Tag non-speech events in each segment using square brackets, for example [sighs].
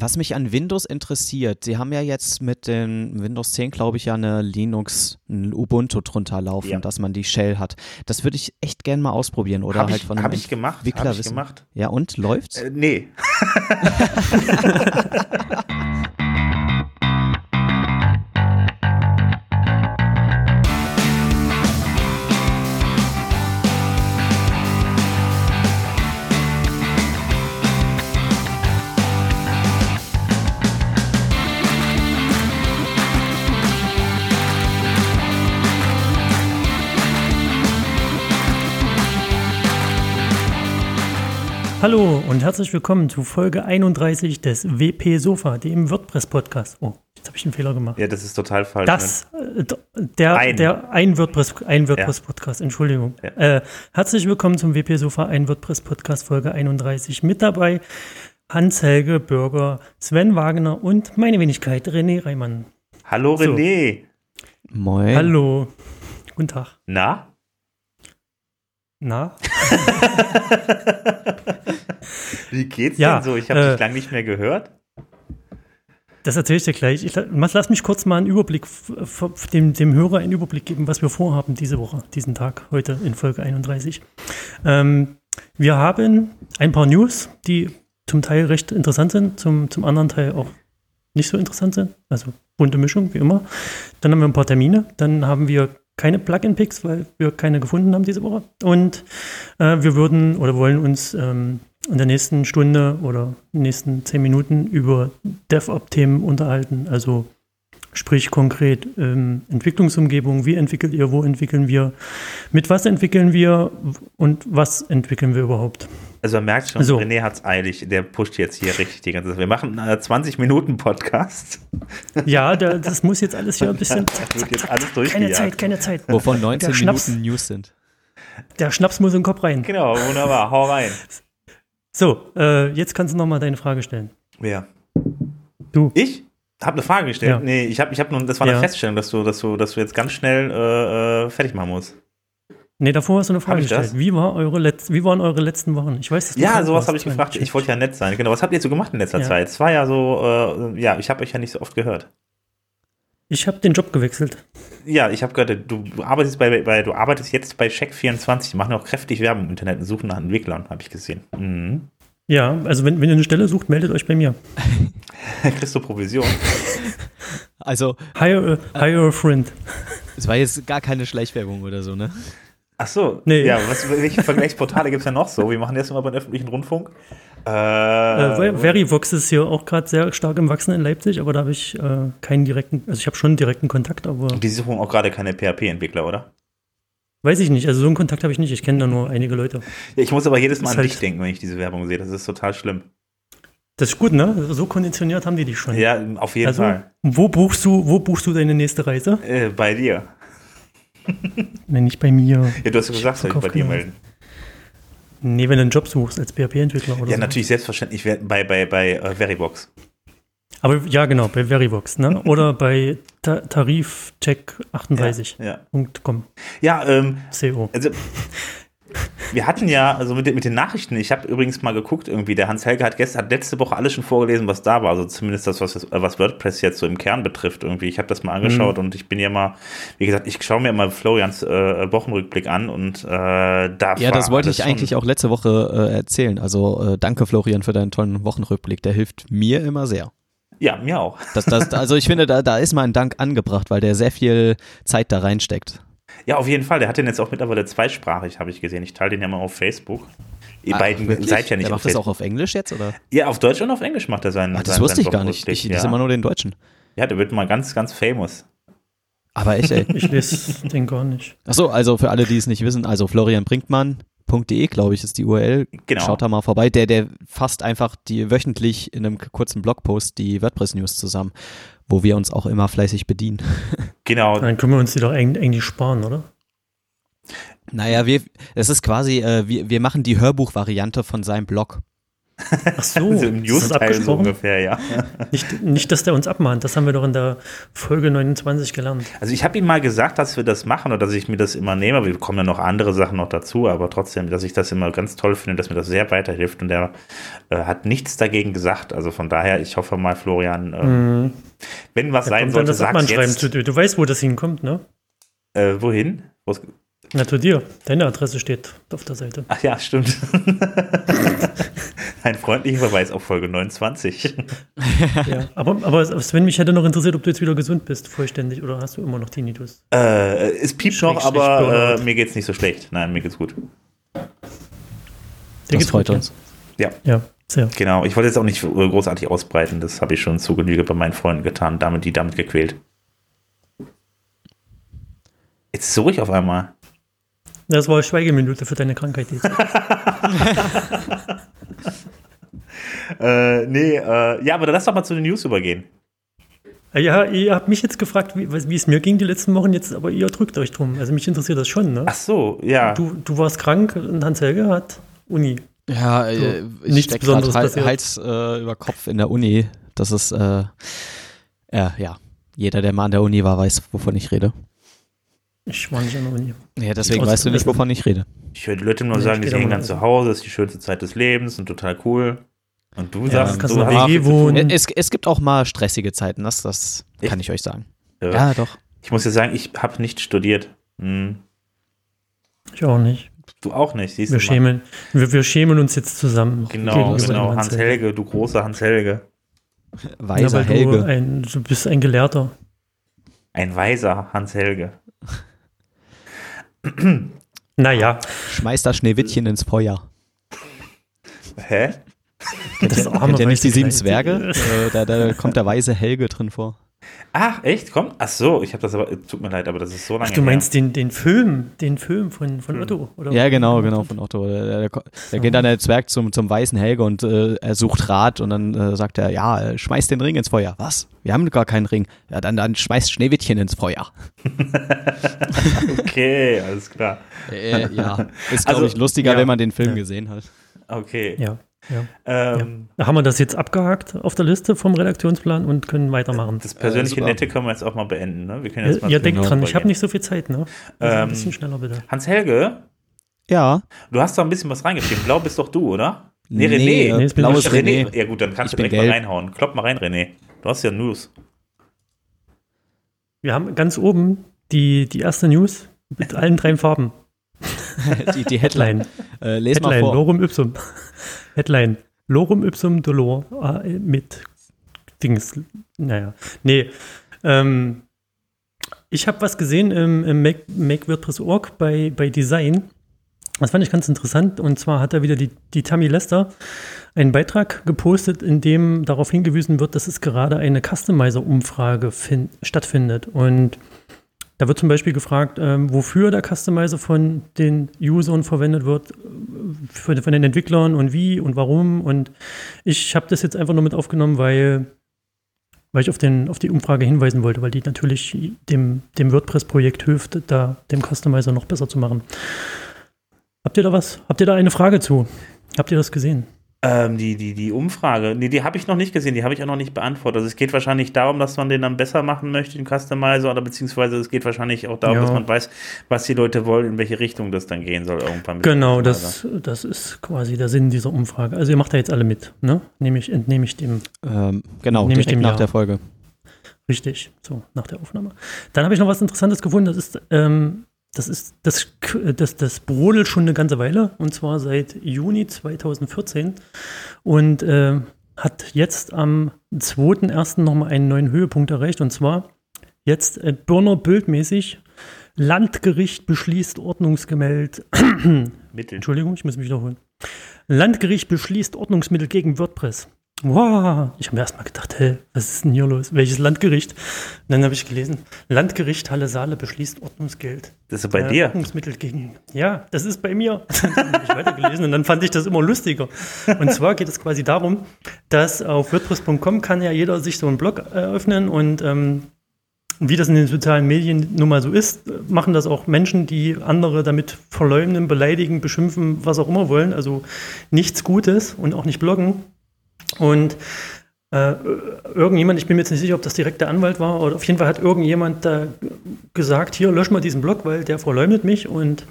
was mich an Windows interessiert, Sie haben ja jetzt mit den Windows 10, glaube ich, ja eine Linux, ein Ubuntu drunter laufen, Ja. dass man die Shell hat. Das würde ich echt gerne mal ausprobieren oder Hab halt ich- von einem hab ich gemacht, Entwickler hab ich wissen. gemacht. Ja, und läuft's? Äh, nee. [laughs] [laughs] Hallo und herzlich willkommen zu Folge 31 des WP Sofa, dem WordPress-Podcast. Oh, jetzt habe ich einen Fehler gemacht. Ja, das ist total falsch. Das, äh, d- der, Ein. der ein WordPress, ein WordPress-Podcast, Entschuldigung. Ja. Äh, herzlich willkommen zum WP Sofa, ein WordPress-Podcast, Folge 31. Mit dabei Hans-Helge Bürger, Sven Wagner und meine Wenigkeit, René Reimann. Ne? Hallo So. René. Moin. Hallo. Guten Tag. Na? Na? [laughs] Wie geht's Ja, denn so? Ich habe äh, dich lange nicht mehr gehört. Das erzähle ich dir gleich. Ich, lass mich kurz mal einen Überblick, dem, dem Hörer einen Überblick geben, was wir vorhaben diese Woche, diesen Tag, heute in Folge 31. Ähm, wir haben ein paar News, die zum Teil recht interessant sind, zum, zum anderen Teil auch nicht so interessant sind. Also bunte Mischung, wie immer. Dann haben wir ein paar Termine. Dann haben wir keine Plugin-Picks, weil wir keine gefunden haben diese Woche. Und äh, wir würden oder wollen uns ähm, in der nächsten Stunde oder nächsten zehn Minuten über DevOps-Themen unterhalten. Also sprich konkret ähm, Entwicklungsumgebung, wie entwickelt ihr, wo entwickeln wir, mit was entwickeln wir und was entwickeln wir überhaupt. Also man merkt schon, So. René hat's eilig. Der pusht jetzt hier richtig die ganze Zeit. Wir machen einen 20 Minuten Podcast. [laughs] Ja, da, das muss jetzt alles hier ein bisschen. Das [laughs] wird jetzt alles Keine. Zeit, keine Zeit. Wovon 19 Der Schnaps. Minuten News sind. Der Schnaps muss in den Kopf rein. Genau, wunderbar. Hau rein. So, äh, jetzt kannst du nochmal deine Frage stellen. Wer? Du. Ich? Hab eine Frage gestellt. Ja. Nee, ich habe ich hab nur, das war eine Ja. Feststellung, dass du, dass du, dass du jetzt ganz schnell äh, äh, fertig machen musst. Nee, davor hast du eine Frage das? gestellt. Wie, war eure Letz wie waren eure letzten Wochen? Ich weiß, dass du Ja, sowas habe ich gefragt. Ich wollte ja nett sein. Genau, was habt ihr so gemacht in letzter Ja. Zeit? Es war ja so, äh, ja, ich habe euch ja nicht so oft gehört. Ich habe den Job gewechselt. Ja, ich habe gehört, du, du arbeitest bei, bei, du arbeitest jetzt bei Check24, die machen auch kräftig Werbung im Internet und suchen nach Entwicklern, habe ich gesehen. Mhm. Ja, also wenn, wenn ihr eine Stelle sucht, meldet euch bei mir. [laughs] Kriegst du Provision? [laughs] Also, Hire a, hire a friend. es war jetzt gar keine Schleichwerbung oder so, ne? Ach so, Nee. ja, was, welche Vergleichsportale gibt es denn noch so? Wie machen das immer beim öffentlichen Rundfunk? Äh, Äh, Verivox ist hier auch gerade sehr stark im Wachsen in Leipzig, aber da habe ich äh, keinen direkten, also ich habe schon direkten Kontakt, aber die suchen auch gerade keine PHP-Entwickler, oder? Weiß ich nicht. Also so einen Kontakt habe ich nicht. Ich kenne da nur einige Leute. Ja, ich muss aber jedes Mal an halt- dich denken, wenn ich diese Werbung sehe. Das ist total schlimm. Das ist gut, ne? So konditioniert haben die dich schon. Ja, auf jeden also, Fall. wo buchst du, wo buchst du deine nächste Reise? Äh, bei dir. [laughs] Wenn nicht bei mir. Ja, du hast ja gesagt, soll ich bei dir melden. Nee, wenn du einen Job suchst als PHP-Entwickler oder Ja, so. natürlich, selbstverständlich bei, bei, bei äh, Veribox. Aber ja, genau, bei Verivox, ne? Oder bei Ta Tarifcheck38.com. Ja, ja. Ja. ähm, CO. also wir hatten ja, also mit, den- mit den Nachrichten, ich habe übrigens mal geguckt, irgendwie, der Hans-Helge hat gestern, hat letzte Woche alles schon vorgelesen, was da war, also zumindest das, was, was WordPress jetzt so im Kern betrifft, irgendwie. Ich habe das mal angeschaut Mhm. und ich bin ja mal, wie gesagt, ich schaue mir mal Florians äh, Wochenrückblick an und äh, da Ja, das wollte ich eigentlich auch letzte Woche äh, erzählen. Also äh, danke Florian für deinen tollen Wochenrückblick. Der hilft mir immer sehr. Ja, mir auch. [laughs] Das, das, also ich finde, da, da ist mal ein Dank angebracht, weil der sehr viel Zeit da reinsteckt. Ja, auf jeden Fall. Der hat den jetzt auch mittlerweile zweisprachig, habe ich gesehen. Ich teile den ja mal auf Facebook. Ihr Ah, beiden wirklich? seid ja nicht Der auf macht das Facebook. auch auf Englisch jetzt, oder? Ja, auf Deutsch und auf Englisch macht er seinen. Ach, das seinen, wusste ich gar nicht. Ich ja. lese immer nur den Deutschen. ja, der wird mal ganz, ganz famous. Aber echt, ey. Ich lese den gar nicht. Achso, also für alle, die es nicht wissen, also florianbrinkmann.de, glaube ich, ist die URL. Genau. Schaut da mal vorbei. Der, der fasst einfach die wöchentlich in einem kurzen Blogpost die WordPress-News zusammen, wo wir uns auch immer fleißig bedienen. [laughs] Genau. Dann können wir uns die doch eigentlich eigentlich sparen, oder? Naja, wir, es ist quasi, äh, wir, wir machen die Hörbuchvariante von seinem Blog. Ach so, [laughs] Also im das News-Teil so abgesprochen? ungefähr, ja. Nicht, nicht, dass der uns abmahnt. Das haben wir doch in der Folge 29 gelernt. Also ich habe ihm mal gesagt, dass wir das machen oder dass ich mir das immer nehme. Wir bekommen ja noch andere Sachen noch dazu, aber trotzdem, dass ich das immer ganz toll finde, dass mir das sehr weiterhilft. Und er äh, hat nichts dagegen gesagt. Also von daher, ich hoffe mal, Florian, äh, wenn was Da sein sollte, Abmahnschreiben jetzt. dir. Du weißt, wo das hinkommt, ne? Äh, wohin? Wo's- Na, zu dir. Deine Adresse steht auf der Seite. Ach ja, stimmt. [laughs] Ein freundlicher Verweis auf Folge 29. Ja. Aber, aber Sven, mich hätte noch interessiert, ob du jetzt wieder gesund bist, vollständig, oder hast du immer noch Tinnitus? Äh, es piept noch, aber äh, mir geht's nicht so schlecht. Nein, mir geht's gut. Dir Das geht's freut gut, uns. Ja, Ja, sehr. genau. Ich wollte jetzt auch nicht großartig ausbreiten. Das habe ich schon zu Genüge bei meinen Freunden getan, damit die damit gequält. Jetzt so ich auf einmal. Das war Schweigeminute für deine Krankheit jetzt. [laughs] Äh, nee, äh, ja, aber dann lass doch mal zu den News übergehen. ja, ihr habt mich jetzt gefragt, wie, was- wie es mir ging die letzten Wochen jetzt, aber ihr drückt euch drum. Also mich interessiert das schon, ne? Ach so, ja. Du, du warst krank und Hans-Helge hat Uni. Ja, äh, ich nichts Besonderes. Hals äh, über Kopf in der Uni. Das ist, äh, äh, ja, jeder, der mal an der Uni war, weiß, wovon ich rede. Ich war nicht an der Uni. Ja, deswegen weißt du nicht, wovon ich rede. Ich höre die Leute nur Nee, sagen, die sind mal- zu Hause, das ist die schönste Zeit des Lebens und total cool. Und du Ja, sagst, kannst du WG wohnen. Es, es gibt auch mal stressige Zeiten, das, das kann ich euch sagen. Ja. Ja, doch. Ich muss dir sagen, ich habe nicht studiert. Hm. Ich auch nicht. Du auch nicht, siehst Wir du schämen, wir, wir schämen uns jetzt zusammen. Genau, genau. Hans Helge, du großer Hans Helge. Weiser ja, Helge. Du, ein, du bist ein Gelehrter. Ein weiser Hans Helge. [clears throat] Naja, Schmeißt das Schneewittchen ins Feuer. Hä? Das arme Kennt ihr nicht die weiße sieben. Zwerge? äh, da, da kommt der weise Helge drin vor. Ach, echt? Komm. Ach so, ich habe das aber, tut mir leid, aber das ist so lange Ach, du meinst den, den Film, den Film von, von Otto, oder? Ja, genau, genau, von Otto. Der, der, der geht dann der Zwerg zum, zum weißen Helge und äh, er sucht Rat und dann äh, sagt er, ja, äh, schmeiß den Ring ins Feuer. Was? Wir haben gar keinen Ring. Ja, dann, dann schmeißt Schneewittchen ins Feuer. her. [laughs] Okay, alles klar. Äh, ja, ist, glaube Also, ich, lustiger, ja. wenn man den Film Ja. gesehen hat. Okay. Ja, ja. Ähm, Da haben wir das jetzt abgehakt auf der Liste vom Redaktionsplan und können weitermachen. Das persönliche super. Nette können wir jetzt auch mal beenden. Ne? Wir können jetzt Ihr, mal zu denkt den dran, News ich habe nicht so viel Zeit, ne? Also Ähm, ein bisschen schneller bitte. Hans Helge, Ja. du hast doch ein bisschen was reingeschrieben. Blau bist doch du, oder? Nee, Nee, René. äh, Nee, bin blaues. René. René. Ja gut, dann kannst Ich du direkt mal gelb. reinhauen. Klopp mal rein, René. Du hast ja News. Wir haben ganz oben die, die erste News mit allen drei Farben. [laughs] die, die Headline. Äh, les mal Headline, vor. Lorum Ipsum. Headline, Lorum Ipsum Dolor äh, mit Dings. Naja, nee. Ähm, ich habe was gesehen im, im Make, Make WordPress.org bei, bei Design. Das fand ich ganz interessant. Und zwar hat da wieder die, die Tammy Lester einen Beitrag gepostet, in dem darauf hingewiesen wird, dass es gerade eine Customizer-Umfrage fin- stattfindet. Und da wird zum Beispiel gefragt, ähm, wofür der Customizer von den Usern verwendet wird, für, von den Entwicklern und wie und warum. Und ich habe das jetzt einfach nur mit aufgenommen, weil, weil ich auf, den, auf die Umfrage hinweisen wollte, weil die natürlich dem, dem WordPress-Projekt hilft, da dem Customizer noch besser zu machen. Habt ihr da was? Habt ihr da eine Frage zu? Habt ihr das gesehen? Ähm, die, die, die Umfrage, nee, die habe ich noch nicht gesehen, die habe ich auch noch nicht beantwortet. Also es geht wahrscheinlich darum, dass man den dann besser machen möchte, den Customizer, oder beziehungsweise es geht wahrscheinlich auch darum, Ja. dass man weiß, was die Leute wollen, in welche Richtung das dann gehen soll irgendwann. Genau, das, das ist quasi der Sinn dieser Umfrage. Also ihr macht da jetzt alle mit, ne? Nehme ich, entnehme ich dem Ähm, genau, Nehme ich dem nach Ja. der Folge. Richtig, so nach der Aufnahme. Dann habe ich noch was Interessantes gefunden. Das ist, ähm, das ist das, das, das brodelt schon eine ganze Weile und zwar seit Juni 2014 und äh, hat jetzt am 2.1. nochmal einen neuen Höhepunkt erreicht und zwar jetzt äh, Birner bildmäßig. Landgericht beschließt Ordnungsgemäld. Mittel. Entschuldigung, ich muss mich wiederholen. Landgericht beschließt Ordnungsmittel gegen WordPress. Wow, ich habe mir erstmal gedacht, hä, was ist denn hier los? Welches Landgericht? Und dann habe ich gelesen, Landgericht Halle Saale beschließt Ordnungsgeld. Das ist bei Äh, dir. Ordnungsmittel gegen. Ja, das ist bei mir. [laughs] Dann habe ich weitergelesen und dann fand ich das immer lustiger. Und zwar geht es quasi darum, dass auf WordPress.com kann ja jeder sich so einen Blog eröffnen und ähm, wie das in den sozialen Medien nun mal so ist, machen das auch Menschen, die andere damit verleumden, beleidigen, beschimpfen, was auch immer wollen. Also nichts Gutes und auch nicht bloggen. Und äh, irgendjemand, ich bin mir jetzt nicht sicher, ob das direkt der Anwalt war, oder auf jeden Fall hat irgendjemand da gesagt, hier lösch mal diesen Blog, weil der verleumdet mich. Und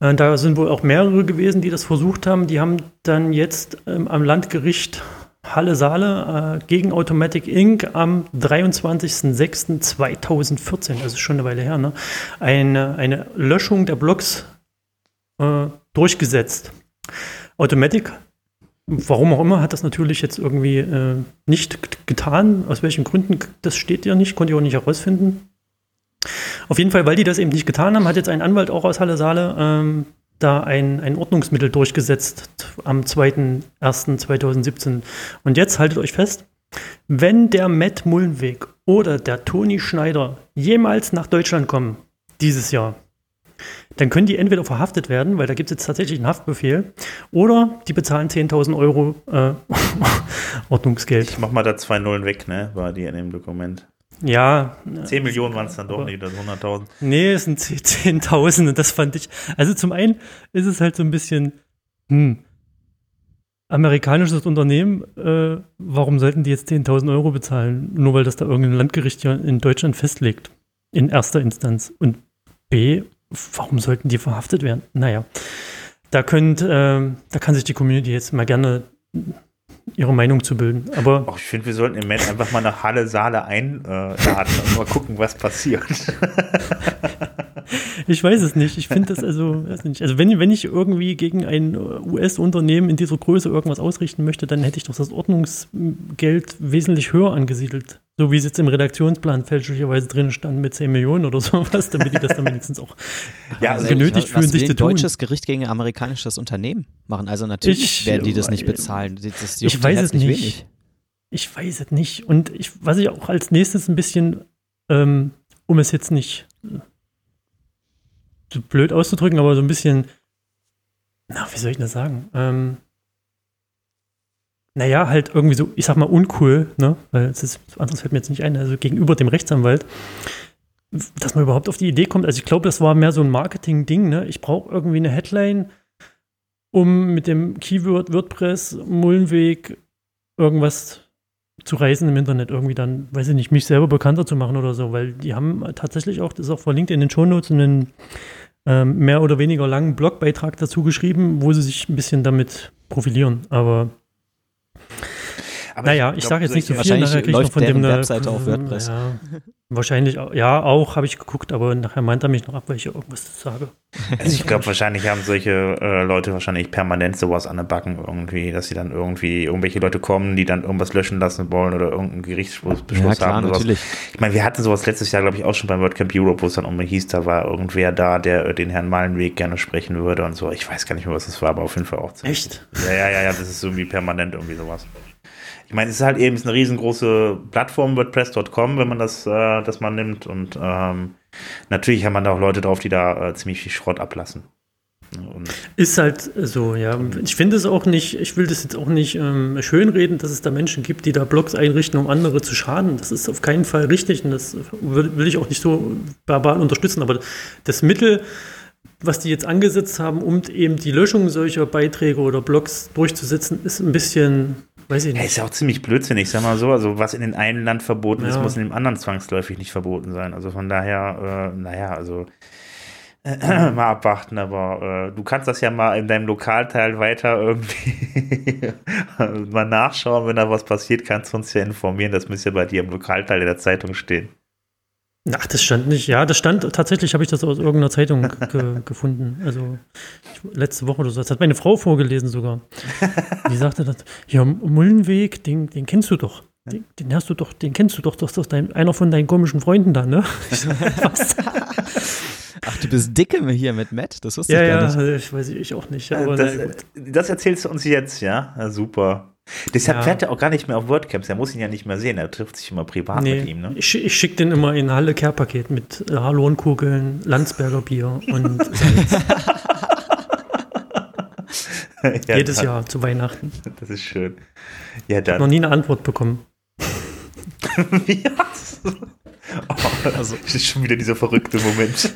äh, da sind wohl auch mehrere gewesen, die das versucht haben. Die haben dann jetzt ähm, am Landgericht Halle Saale äh, gegen Automatic Inc. am 23.06.2014, das ist schon eine Weile her, ne? eine, eine Löschung der Blogs äh, durchgesetzt. Automatic, warum auch immer, hat das natürlich jetzt irgendwie äh, nicht getan. Aus welchen Gründen, das steht ja nicht, konnte ich auch nicht herausfinden. Auf jeden Fall, weil die das eben nicht getan haben, hat jetzt ein Anwalt auch aus Halle Saale ähm, da ein, ein Ordnungsmittel durchgesetzt am 2.1.2017. Und jetzt haltet euch fest, wenn der Matt Mullenweg oder der Toni Schneider jemals nach Deutschland kommen, dieses Jahr, dann können die entweder verhaftet werden, weil da gibt es jetzt tatsächlich einen Haftbefehl, oder die bezahlen 10.000 Euro äh, [laughs] Ordnungsgeld. Ich mach mal da zwei Nullen weg, ne? War die in dem Dokument. Ja. 10 Millionen waren es dann doch nicht, das 100.000. Nee, es sind 10.000 [laughs] und das fand ich. Also zum einen ist es halt so ein bisschen, hm, amerikanisches Unternehmen, äh, warum sollten die jetzt 10.000 Euro bezahlen? Nur weil das da irgendein Landgericht hier in Deutschland festlegt. In erster Instanz. Und B, warum sollten die verhaftet werden? Naja, da könnt, äh, da kann sich die Community jetzt mal gerne ihre Meinung zu bilden. Aber Ach, ich finde, wir sollten im Moment einfach mal nach Halle Saale einladen und mal gucken, was passiert. [laughs] ich weiß es nicht. Ich finde das also, weiß nicht. also wenn, wenn ich irgendwie gegen ein US-Unternehmen in dieser Größe irgendwas ausrichten möchte, dann hätte ich doch das Ordnungsgeld wesentlich höher angesiedelt. So wie es jetzt im Redaktionsplan fälschlicherweise drin stand mit 10 Millionen oder [laughs] sowas, damit die das dann wenigstens auch [laughs] ja, also genötigt fühlen, sich zu tun. deutsches Gericht gegen ein amerikanisches Unternehmen machen. Also natürlich ich, werden die das nicht bezahlen. Das ich weiß es nicht. Wenig. Ich weiß es nicht. Und ich, was ich auch als nächstes ein bisschen, ähm, um es jetzt nicht so blöd auszudrücken, aber so ein bisschen, na, wie soll ich das sagen? Ähm, naja, halt irgendwie so, ich sag mal, uncool, ne? Weil es ist, anderes fällt mir jetzt nicht ein, also gegenüber dem Rechtsanwalt, dass man überhaupt auf die Idee kommt. Also ich glaube, das war mehr so ein Marketing-Ding, ne? Ich brauche irgendwie eine Headline, um mit dem Keyword WordPress, Mullenweg, irgendwas zu reisen im Internet, irgendwie dann, weiß ich nicht, mich selber bekannter zu machen oder so, weil die haben tatsächlich auch, das ist auch verlinkt in den Shownotes, einen ähm, mehr oder weniger langen Blogbeitrag dazu geschrieben, wo sie sich ein bisschen damit profilieren. Aber aber naja, ich, sage jetzt nicht so viel, nachher kriege ich noch von dem eine Webseite auf WordPress. Ja, wahrscheinlich, ja, auch habe ich geguckt, aber nachher meint er mich noch ab, weil ich irgendwas sage. Also ich glaube, wahrscheinlich haben solche äh, Leute wahrscheinlich permanent sowas an der Backen irgendwie, dass sie dann irgendwie irgendwelche Leute kommen, die dann irgendwas löschen lassen wollen oder irgendeinen Gerichtsbeschluss ja, klar, haben. Natürlich. Ich meine, wir hatten sowas letztes Jahr, glaube ich, auch schon beim WordCamp Europe, wo es dann um hieß, da war irgendwer da, der den Herrn Malenweg gerne sprechen würde und so. Ich weiß gar nicht mehr, was das war, aber auf jeden Fall auch ziemlich. Echt? Ja, ja, ja, ja, das ist irgendwie permanent irgendwie sowas. Ich meine, es ist halt eben eine riesengroße Plattform, WordPress.com, wenn man das, äh, das mal nimmt. Und ähm, natürlich haben man da auch Leute drauf, die da äh, ziemlich viel Schrott ablassen. Und ist halt so, ja. Ich finde es auch nicht, ich will das jetzt auch nicht ähm, schönreden, dass es da Menschen gibt, die da Blogs einrichten, um andere zu schaden. Das ist auf keinen Fall richtig und das will ich auch nicht so verbal unterstützen. Aber das Mittel, was die jetzt angesetzt haben, um eben die Löschung solcher Beiträge oder Blogs durchzusetzen, ist ein bisschen Weiß ich nicht. Ja, ist ja auch ziemlich blödsinnig, sag mal so. Also, was in dem einen Land verboten ja. ist, muss in dem anderen zwangsläufig nicht verboten sein. Also, von daher, äh, naja, also. [clears throat] Mal abwarten, aber äh, du kannst das ja mal in deinem Lokalteil weiter irgendwie [laughs] mal nachschauen, wenn da was passiert, kannst du uns ja informieren. Das müsste ja bei dir im Lokalteil in der Zeitung stehen. Ach, das stand nicht. Ja, das stand tatsächlich, habe ich das aus irgendeiner Zeitung [laughs] ge gefunden. Also ich, letzte Woche oder so. Das hat meine Frau vorgelesen sogar. Die sagte das. Ja, Mullenweg, den, den kennst du doch. Den, den, hast du doch, den kennst du doch. Das ist dein, einer von deinen komischen Freunden da, ne? [laughs] Was? Ach, du bist dicke hier mit Matt? Das wusste ja, ich gar nicht. Ja, ich weiß ich auch nicht. Aber das, das erzählst du uns jetzt, ja? ja super. Deshalb ja. fährt er auch gar nicht mehr auf WordCamps. Er muss ihn ja nicht mehr sehen. Er trifft sich immer privat nee, mit ihm. Ne? Ich, ich schicke den immer in Halle Care-Paket mit äh, Halonkugeln, Landsberger Bier und [laughs] [laughs] ja, Jedes dann. Jahr zu Weihnachten. Das ist schön. Ja, dann. Ich habe noch nie eine Antwort bekommen. [laughs] Wie? Oh, Also, das ist schon wieder dieser verrückte Moment.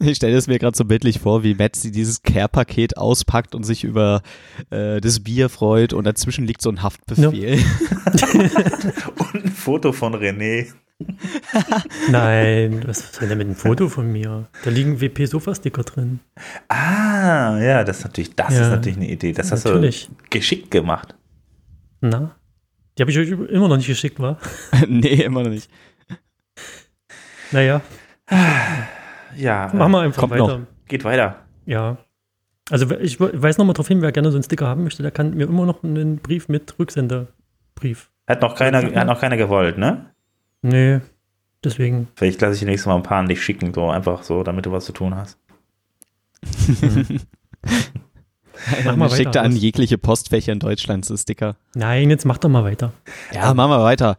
Ich stelle es mir gerade so bildlich vor, wie Metzi dieses Care-Paket auspackt und sich über äh, das Bier freut und dazwischen liegt so ein Haftbefehl. Ja. [laughs] und ein Foto von René. [laughs] Nein, was ist denn mit einem Foto von mir? Da liegen WP-Sofa-Sticker drin. Ah, ja, das ist natürlich, das ja, ist natürlich eine Idee. Das hast natürlich. du geschickt gemacht. Na? Die habe ich euch immer noch nicht geschickt, wa? [laughs] nee, immer noch nicht. Naja. [sighs] Ja. Machen wir einfach weiter. Noch. Geht weiter. Ja. Also ich weise nochmal darauf hin, wer gerne so einen Sticker haben möchte, der kann mir immer noch einen Brief mit Rücksenderbrief. Hat noch keiner, hat noch keiner gewollt, ne? Nee, deswegen. Vielleicht lasse ich nächstes Mal ein paar an dich schicken, so einfach so, damit du was zu tun hast. [laughs] mach mal schickt er an jegliche Postfächer in Deutschland so Sticker. Nein, jetzt mach doch mal weiter. Ja, machen wir weiter.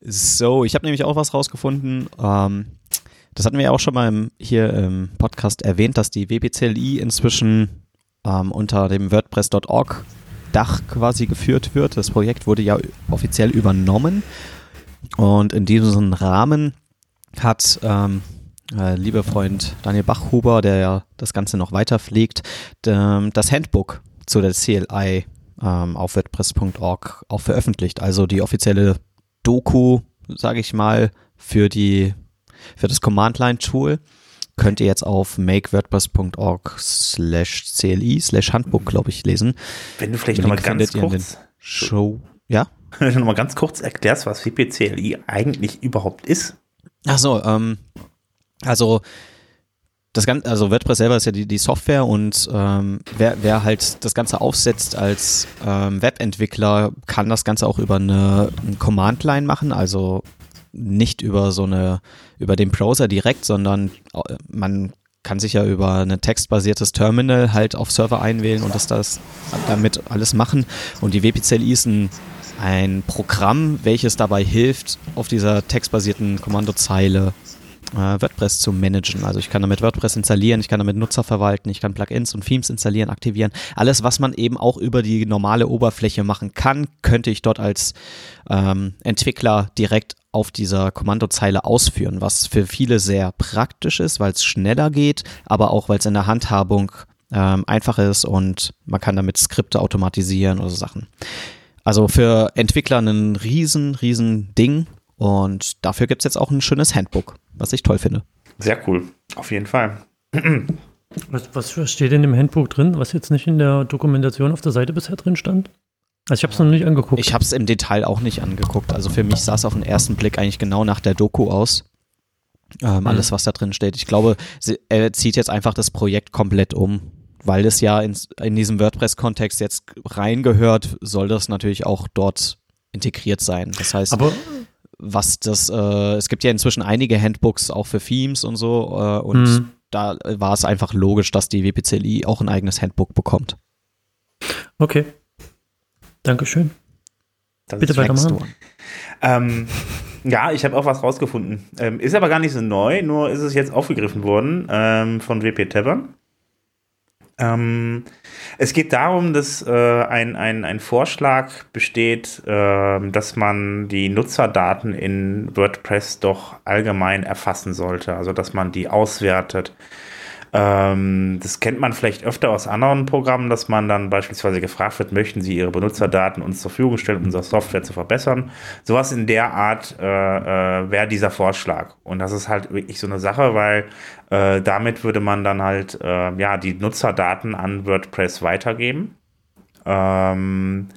So, ich habe nämlich auch was rausgefunden. Ähm, das hatten wir ja auch schon mal im, hier im Podcast erwähnt, dass die WPCLI inzwischen ähm, unter dem WordPress.org Dach quasi geführt wird. Das Projekt wurde ja offiziell übernommen und in diesem Rahmen hat ähm, äh, lieber Freund Daniel Bachhuber, der ja das Ganze noch weiter pflegt, das Handbook zu der CLI ähm, auf WordPress.org auch veröffentlicht. Also die offizielle Doku, sage ich mal, für die für das Command-Line-Tool könnt ihr jetzt auf makewordpress.org slash cli slash handbook, glaube ich, lesen. Wenn du vielleicht nochmal ganz kurz Show, ja? [laughs] Wenn du nochmal ganz kurz erklärst, was WPCLI eigentlich überhaupt ist. Ach so, ähm, also das Ganze, also WordPress selber ist ja die, die Software und ähm, wer, wer halt das Ganze aufsetzt als ähm, Webentwickler, kann das Ganze auch über eine, eine Command-Line machen, also nicht über so eine, über den Browser direkt, sondern äh, man kann sich ja über ein textbasiertes Terminal halt auf Server einwählen und das, das damit alles machen. Und die WPCLI ist ein, ein Programm, welches dabei hilft, auf dieser textbasierten Kommandozeile äh, WordPress zu managen. Also ich kann damit WordPress installieren, ich kann damit Nutzer verwalten, ich kann Plugins und Themes installieren, aktivieren. Alles, was man eben auch über die normale Oberfläche machen kann, könnte ich dort als ähm, Entwickler direkt auf dieser Kommandozeile ausführen, was für viele sehr praktisch ist, weil es schneller geht, aber auch weil es in der Handhabung ähm, einfach ist und man kann damit Skripte automatisieren oder so Sachen. Also für Entwickler ein riesen, riesen Ding und dafür gibt es jetzt auch ein schönes Handbook, was ich toll finde. Sehr cool, auf jeden Fall. [clears throat] Was, was steht denn im Handbook drin, was jetzt nicht in der Dokumentation auf der Seite bisher drin stand? Also ich habe es noch nicht angeguckt. Ich habe es im Detail auch nicht angeguckt. Also für mich sah es auf den ersten Blick eigentlich genau nach der Doku aus. Ähm, mhm. Alles, was da drin steht. Ich glaube, sie, er zieht jetzt einfach das Projekt komplett um. Weil das ja in, in diesem WordPress-Kontext jetzt reingehört, soll das natürlich auch dort integriert sein. Das heißt, Aber was das, äh, es gibt ja inzwischen einige Handbooks auch für Themes und so äh, und mhm. da war es einfach logisch, dass die WPCLI auch ein eigenes Handbook bekommt. Okay. Dankeschön. Das Bitte weitermachen. Ähm, ja, ich habe auch was rausgefunden. Ähm, ist aber gar nicht so neu, nur ist es jetzt aufgegriffen worden ähm, von WP Tavern. Ähm, es geht darum, dass äh, ein, ein, ein Vorschlag besteht, äh, dass man die Nutzerdaten in WordPress doch allgemein erfassen sollte, also dass man die auswertet. Ähm, das kennt man vielleicht öfter aus anderen Programmen, dass man dann beispielsweise gefragt wird, möchten Sie Ihre Benutzerdaten uns zur Verfügung stellen, um unsere Software zu verbessern. Sowas in der Art äh, äh, wäre dieser Vorschlag. Und das ist halt wirklich so eine Sache, weil äh, damit würde man dann halt äh, ja die Nutzerdaten an WordPress weitergeben. Ähm,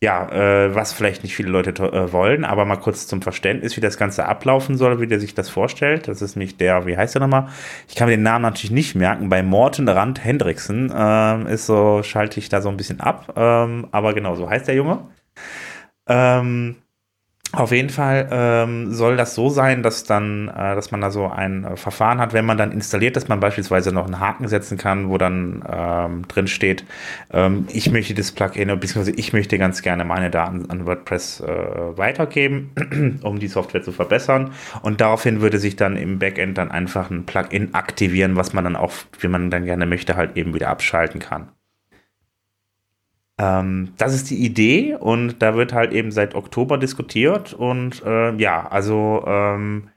ja, äh, was vielleicht nicht viele Leute äh, wollen, aber mal kurz zum Verständnis, wie das Ganze ablaufen soll, wie der sich das vorstellt. Das ist nicht der, wie heißt der nochmal? Ich kann mir den Namen natürlich nicht merken. Bei Morten Rand Hendrickson ähm, ist so, schalte ich da so ein bisschen ab. Ähm, aber genau, so heißt der Junge. Ähm, auf jeden Fall ähm, soll das so sein, dass dann, äh, dass man da so ein äh, Verfahren hat, wenn man dann installiert, dass man beispielsweise noch einen Haken setzen kann, wo dann ähm, drin steht, ähm, ich möchte das Plugin, beziehungsweise ich möchte ganz gerne meine Daten an WordPress äh, weitergeben, [clears throat] um die Software zu verbessern. Und daraufhin würde sich dann im Backend dann einfach ein Plugin aktivieren, was man dann auch, wie man dann gerne möchte, halt eben wieder abschalten kann. Ähm, das ist die Idee und da wird halt eben seit Oktober diskutiert und äh, ja, also ähm,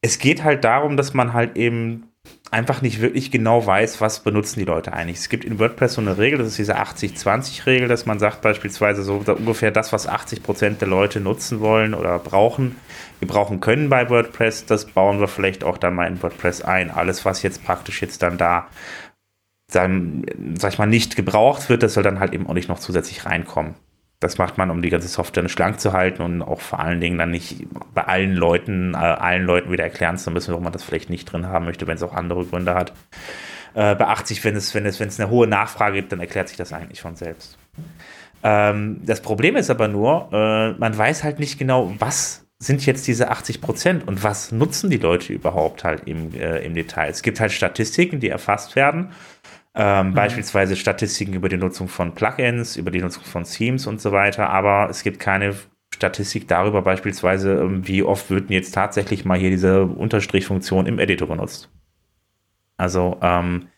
es geht halt darum, dass man halt eben einfach nicht wirklich genau weiß, was benutzen die Leute eigentlich. Es gibt in WordPress so eine Regel, das ist diese 80-20-Regel, dass man sagt beispielsweise so ungefähr das, was 80 Prozent der Leute nutzen wollen oder brauchen, gebrauchen können bei WordPress, das bauen wir vielleicht auch dann mal in WordPress ein. Alles, was jetzt praktisch jetzt dann da dann, sag ich mal, nicht gebraucht wird, das soll dann halt eben auch nicht noch zusätzlich reinkommen. Das macht man, um die ganze Software schlank zu halten und auch vor allen Dingen dann nicht bei allen Leuten, äh, allen Leuten wieder erklären zu müssen, warum man das vielleicht nicht drin haben möchte, wenn es auch andere Gründe hat. Äh, beachte sich, wenn es, wenn, es, wenn es eine hohe Nachfrage gibt, dann erklärt sich das eigentlich von selbst. Ähm, das Problem ist aber nur, äh, man weiß halt nicht genau, was sind jetzt diese 80 Prozent und was nutzen die Leute überhaupt halt im, äh, im Detail. Es gibt halt Statistiken, die erfasst werden ähm, mhm. Beispielsweise Statistiken über die Nutzung von Plugins, über die Nutzung von Themes und so weiter, aber es gibt keine Statistik darüber beispielsweise, ähm, wie oft wird denn jetzt tatsächlich mal hier diese Unterstrichfunktion im Editor benutzt. Also ähm,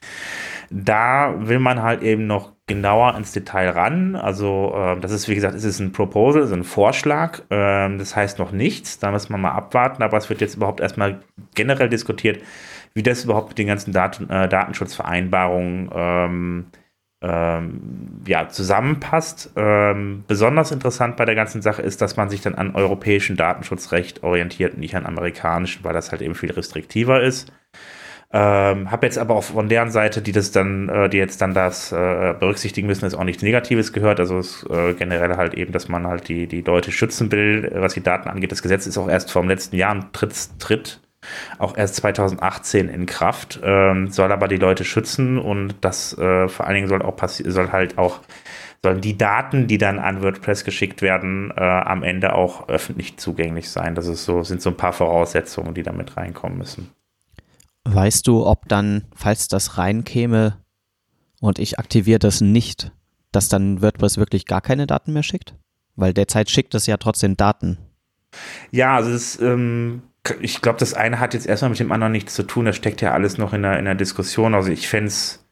da will man halt eben noch genauer ins Detail ran. Also äh, das ist, wie gesagt, es ist ein Proposal, es ist ein Vorschlag. Äh, das heißt noch nichts, da muss man mal abwarten, aber es wird jetzt überhaupt erstmal generell diskutiert, wie das überhaupt mit den ganzen Daten, äh, Datenschutzvereinbarungen ähm, ähm, ja, zusammenpasst. Ähm, besonders interessant bei der ganzen Sache ist, dass man sich dann an europäischem Datenschutzrecht orientiert und nicht an amerikanischen, weil das halt eben viel restriktiver ist. Ähm, habe jetzt aber auch von deren Seite, die das dann, äh, die jetzt dann das äh, berücksichtigen müssen, ist auch nichts Negatives gehört. Also es, äh, generell halt eben, dass man halt die, die Leute schützen will, was die Daten angeht. Das Gesetz ist auch erst vom letzten Jahr tritt, tritt auch erst 2018 in Kraft, ähm, soll aber die Leute schützen und das äh, vor allen Dingen soll auch passieren, soll halt auch sollen die Daten, die dann an WordPress geschickt werden, äh, am Ende auch öffentlich zugänglich sein. Das ist so, sind so ein paar Voraussetzungen, die damit reinkommen müssen. Weißt du, ob dann, falls das reinkäme und ich aktiviere das nicht, dass dann WordPress wirklich gar keine Daten mehr schickt? Weil derzeit schickt es ja trotzdem Daten. Ja, also es ähm, ich glaube, das eine hat jetzt erstmal mit dem anderen nichts zu tun. Das steckt ja alles noch in der, in der Diskussion. Also ich fände es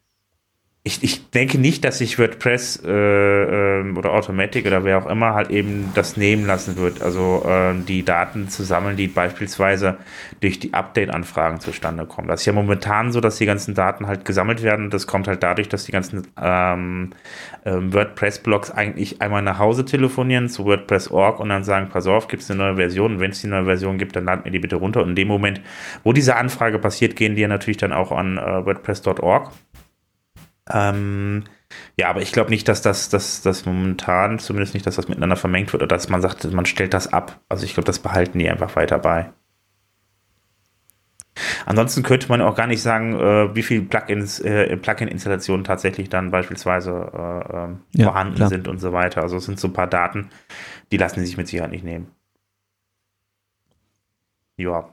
ich, ich denke nicht, dass sich WordPress äh, äh, oder Automatic oder wer auch immer halt eben das nehmen lassen wird. Also äh, die Daten zu sammeln, die beispielsweise durch die Update-Anfragen zustande kommen. Das ist ja momentan so, dass die ganzen Daten halt gesammelt werden. Das kommt halt dadurch, dass die ganzen ähm, ähm, WordPress-Blogs eigentlich einmal nach Hause telefonieren zu WordPress.org und dann sagen, pass auf, gibt es eine neue Version? Wenn es die neue Version gibt, dann laden wir die bitte runter. Und in dem Moment, wo diese Anfrage passiert, gehen die ja natürlich dann auch an äh, WordPress.org ähm, ja, aber ich glaube nicht, dass das, dass das momentan, zumindest nicht, dass das miteinander vermengt wird oder dass man sagt, man stellt das ab. Also ich glaube, das behalten die einfach weiter bei. Ansonsten könnte man auch gar nicht sagen, äh, wie viele Plugins, äh, Plugin-Installationen tatsächlich dann beispielsweise äh, ähm, ja, vorhanden klar. sind und so weiter. Also es sind so ein paar Daten, die lassen sich mit Sicherheit nicht nehmen. Ja.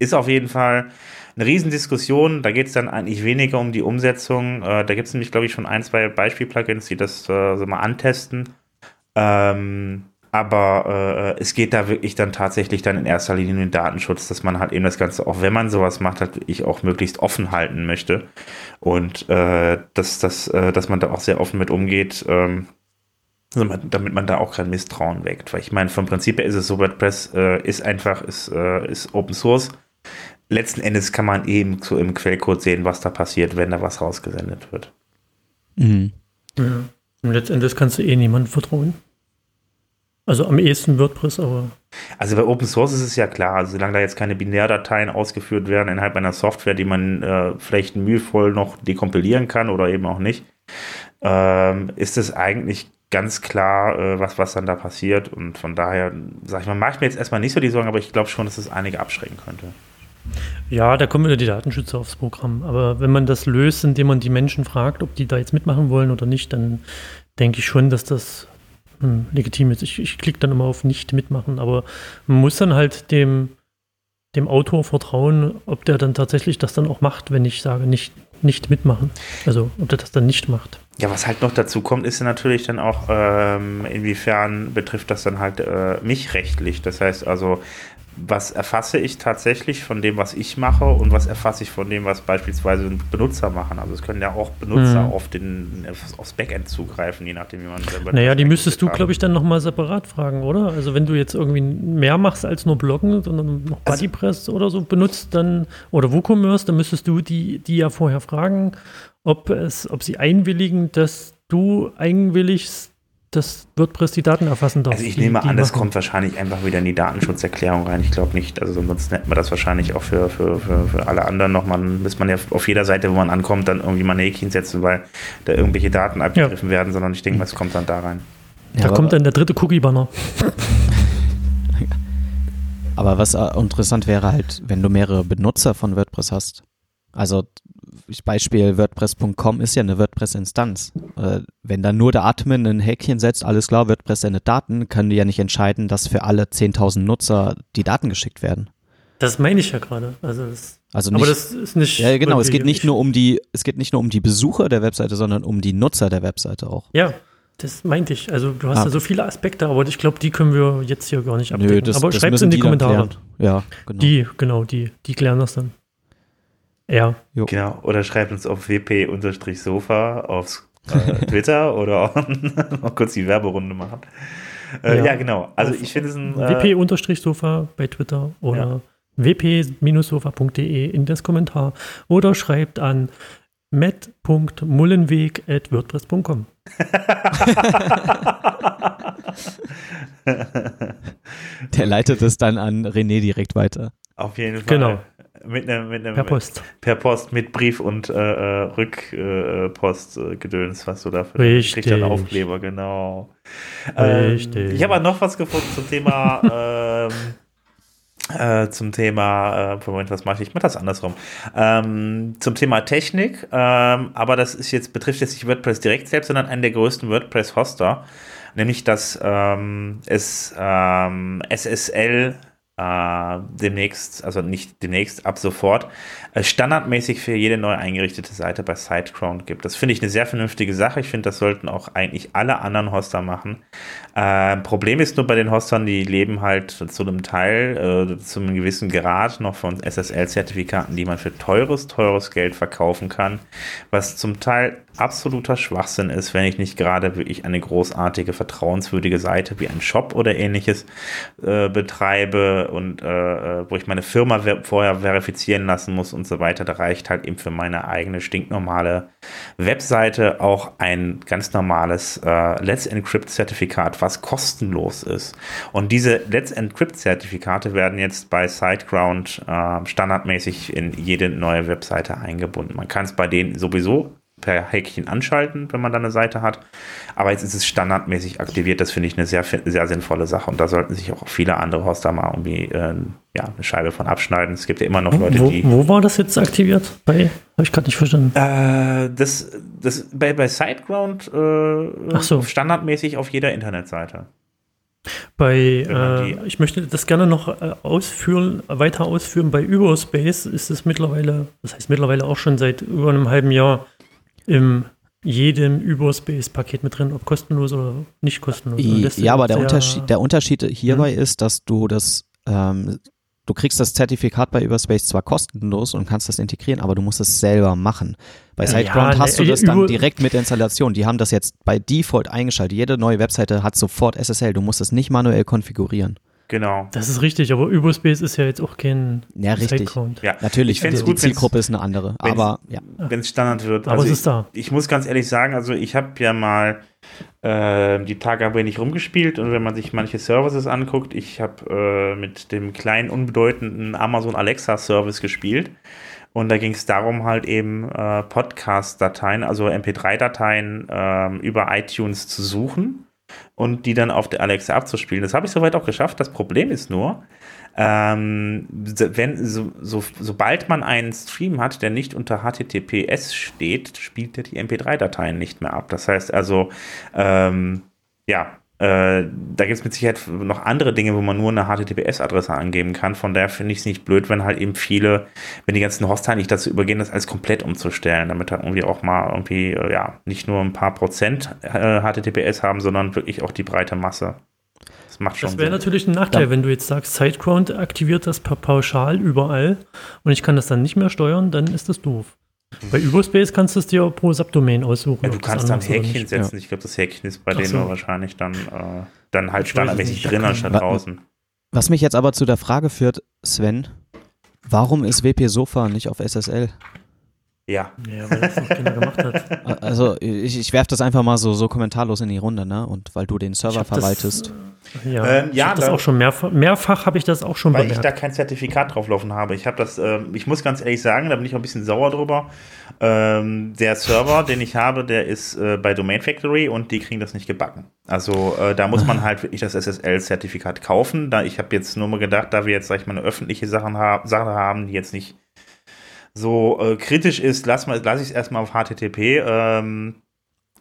Ist auf jeden Fall eine Riesendiskussion. Da geht es dann eigentlich weniger um die Umsetzung. Äh, da gibt es nämlich, glaube ich, schon ein, zwei Beispiel-Plugins, die das äh, so mal antesten. Ähm, aber äh, es geht da wirklich dann tatsächlich dann in erster Linie um den Datenschutz, dass man halt eben das Ganze, auch wenn man sowas macht, halt wirklich auch möglichst offen halten möchte. Und äh, dass, dass, äh, dass man da auch sehr offen mit umgeht. Ähm, damit man da auch kein Misstrauen weckt. Weil ich meine, vom Prinzip her ist es so, WordPress äh, ist einfach, ist, äh, ist Open Source letzten Endes kann man eben so im Quellcode sehen, was da passiert, wenn da was rausgesendet wird. Mhm. Ja. Und letztendlich kannst du eh niemandem vertrauen. Also am ehesten WordPress, aber. Also bei Open Source ist es ja klar, also solange da jetzt keine Binärdateien ausgeführt werden innerhalb einer Software, die man äh, vielleicht mühevoll noch dekompilieren kann oder eben auch nicht, ähm, ist es eigentlich ganz klar, äh, was, was dann da passiert. Und von daher, sag ich mal, mache ich mir jetzt erstmal nicht so die Sorgen, aber ich glaube schon, dass es einige abschrecken könnte. Ja, da kommen wieder die Datenschützer aufs Programm. Aber wenn man das löst, indem man die Menschen fragt, ob die da jetzt mitmachen wollen oder nicht, dann denke ich schon, dass das hm, legitim ist. Ich, ich klicke dann immer auf Nicht mitmachen, aber man muss dann halt dem, dem Autor vertrauen, ob der dann tatsächlich das dann auch macht, wenn ich sage, nicht, nicht mitmachen. Also ob der das dann nicht macht. Ja, was halt noch dazu kommt, ist ja natürlich dann auch, ähm, inwiefern betrifft das dann halt äh, mich rechtlich. Das heißt also, was erfasse ich tatsächlich von dem, was ich mache und was erfasse ich von dem, was beispielsweise Benutzer machen. Also es können ja auch Benutzer mhm. auf den, aufs Backend zugreifen, je nachdem, wie man selber. Naja, die müsstest du, glaube ich, dann nochmal separat fragen, oder? Also wenn du jetzt irgendwie mehr machst als nur Bloggen, sondern noch BuddyPress also, oder so benutzt, dann oder WooCommerce, dann müsstest du die, die ja vorher fragen, ob es, ob sie einwilligen, dass du eigenwilligst dass WordPress die Daten erfassen darf. Also ich nehme die, an, das kommt wahrscheinlich einfach wieder in die Datenschutzerklärung rein. Ich glaube nicht. Also sonst nennt man das wahrscheinlich auch für, für, für, für alle anderen noch. Man muss man ja auf jeder Seite, wo man ankommt, dann irgendwie mal ein Häkchen setzen, weil da irgendwelche Daten abgegriffen ja. werden, sondern ich denke mal, es kommt dann da rein. Da ja, kommt dann der dritte Cookie-Banner. [laughs] aber was äh, interessant wäre halt, wenn du mehrere Benutzer von WordPress hast. Also Beispiel WordPress.com ist ja eine WordPress-Instanz. Äh, wenn dann nur der Admin ein Häkchen setzt, alles klar, WordPress sendet Daten, können die ja nicht entscheiden, dass für alle 10.000 Nutzer die Daten geschickt werden. Das meine ich ja gerade. Also, also nicht, aber das ist nicht. Ja, genau. Es geht nicht nur um die, es geht nicht nur um die Besucher der Webseite, sondern um die Nutzer der Webseite auch. Ja, das meinte ich. Also du hast ah. ja so viele Aspekte, aber ich glaube, die können wir jetzt hier gar nicht abdecken. Nö, das, aber schreibt es in die, die Kommentare. Ja, genau. Die, genau, die, die klären das dann. Ja. Jo. Genau. Oder schreibt uns auf wp-sofa auf äh, [laughs] Twitter oder mal [laughs] kurz die Werberunde machen. Äh, ja. ja. genau. Also ich finde es ein. Äh, wp-sofa bei Twitter oder ja. wp-sofa.de in das Kommentar oder schreibt an matt.mullenweg.wordpress.com. [laughs] Der leitet es dann an René direkt weiter. Auf jeden Fall. Genau. Mit einem, mit einem, per Post. Per Post mit Brief und äh, äh Rückpostgedöns, äh, was du dafür Richtig. kriegst. Dann Aufkleber, genau. Richtig. Ähm, ich habe noch was gefunden zum Thema. [laughs] ähm, äh, zum Thema, äh, Moment, was mache ich? Ich mache das andersrum. Ähm, zum Thema Technik, ähm, aber das ist jetzt, betrifft jetzt nicht WordPress direkt selbst, sondern einen der größten WordPress-Hoster, nämlich dass ähm, es ähm, SSL äh, demnächst, also nicht demnächst, ab sofort, äh, standardmäßig für jede neu eingerichtete Seite bei SiteGround gibt. Das finde ich eine sehr vernünftige Sache. Ich finde, das sollten auch eigentlich alle anderen Hoster machen. Äh, Problem ist nur bei den Hostern, die leben halt zu einem Teil, äh, zu einem gewissen Grad noch von SSL-Zertifikaten, die man für teures, teures Geld verkaufen kann, was zum Teil absoluter Schwachsinn ist, wenn ich nicht gerade wirklich eine großartige, vertrauenswürdige Seite wie ein Shop oder ähnliches äh, betreibe und äh, äh wo ich meine Firma vorher verifizieren lassen muss und so weiter. Da reicht halt eben für meine eigene stinknormale Webseite auch ein ganz normales äh, Let's Encrypt-Zertifikat, was kostenlos ist. Und diese Let's Encrypt-Zertifikate werden jetzt bei SiteGround äh, standardmäßig in jede neue Webseite eingebunden. Man kann es bei denen sowieso per Häkchen anschalten, wenn man da eine Seite hat. Aber jetzt ist es standardmäßig aktiviert. Das finde ich eine sehr, sehr sinnvolle Sache. Und da sollten sich auch viele andere Hoster mal irgendwie äh, ja, eine Scheibe von abschneiden. Es gibt ja immer noch Leute, wo, die. Wo war das jetzt aktiviert? Bei, habe ich gerade nicht verstanden. Äh, das, das bei, bei SiteGround äh, so. standardmäßig auf jeder Internetseite. Bei, äh, ich möchte das gerne noch äh, ausführen, weiter ausführen. Bei Überspace ist es mittlerweile, das heißt mittlerweile auch schon seit über einem halben Jahr, in jedem Überspace-Paket mit drin, ob kostenlos oder nicht kostenlos. Ja, aber der Unterschied, der Unterschied hierbei hm? ist, dass du das, ähm, du kriegst das Zertifikat bei Überspace zwar kostenlos und kannst das integrieren, aber du musst es selber machen. Bei SiteGround ja, hast du das dann direkt mit der Installation. Die haben das jetzt bei Default eingeschaltet. Jede neue Webseite hat sofort SSL. Du musst es nicht manuell konfigurieren. Genau. Das ist richtig, aber Überspace ist ja jetzt auch kein Ja, richtig. Ja, natürlich. Ich die Zielgruppe ist eine andere, aber ja. Wenn es Standard wird. Aber also es ist da. Ich, ich, muss ganz ehrlich sagen, also ich habe ja mal äh, die Tage ein wenig rumgespielt und wenn man sich manche Services anguckt, ich habe äh, mit dem kleinen, unbedeutenden Amazon Alexa Service gespielt. Und da ging es darum, halt eben äh, Podcast-Dateien, also MP3-Dateien äh, über iTunes zu suchen und die dann auf der Alexa abzuspielen. Das habe ich soweit auch geschafft. Das Problem ist nur, ähm, wenn, so, so, sobald man einen Stream hat, der nicht unter HTTPS steht, spielt er die MP3-Dateien nicht mehr ab. Das heißt also, ähm, ja, äh, da gibt es mit Sicherheit noch andere Dinge, wo man nur eine HTTPS-Adresse angeben kann. Von daher finde ich es nicht blöd, wenn halt eben viele, wenn die ganzen Hoster nicht dazu übergehen, das alles komplett umzustellen, damit halt irgendwie auch mal irgendwie, äh, ja, nicht nur ein paar Prozent äh, HTTPS haben, sondern wirklich auch die breite Masse. Das macht schon Das wäre natürlich ein Nachteil, Da- wenn du jetzt sagst, SiteGround aktiviert das pa- pauschal überall und ich kann das dann nicht mehr steuern, dann ist das doof. Bei Überspace kannst du es dir pro Subdomain aussuchen. Ja, du kannst da ein anders oder Häkchen setzen. Ich glaube, das Häkchen ist bei Ach denen so. wahrscheinlich dann, äh, dann halt standardmäßig drin anstatt draußen. Was mich jetzt aber zu der Frage führt, Sven, warum ist WP Sofa nicht auf SSL? Ja. Ja, weil das noch keiner gemacht hat. [laughs] Also ich, ich werfe das einfach mal so, so kommentarlos in die Runde, ne? Und weil du den Ich Server das, verwaltest. äh, Ja, Ähm, ich ja, das da- auch schon mehrfach, mehrfach habe ich das auch schon Weil ich bemerkt. da kein Zertifikat drauflaufen habe. Ich habe das, ähm, ich muss ganz ehrlich sagen, da bin ich auch ein bisschen sauer drüber. Ähm, der Server, [laughs] den ich habe, der ist äh, bei Domain Factory und die kriegen das nicht gebacken. Also äh, da muss man [laughs] halt wirklich das SSL-Zertifikat kaufen. Da ich habe jetzt nur mal gedacht, da wir jetzt sag ich mal eine öffentliche Sachen ha Sache haben, die jetzt nicht so äh, kritisch ist, lass, mal- lass ich es erstmal auf HTTP. Ähm,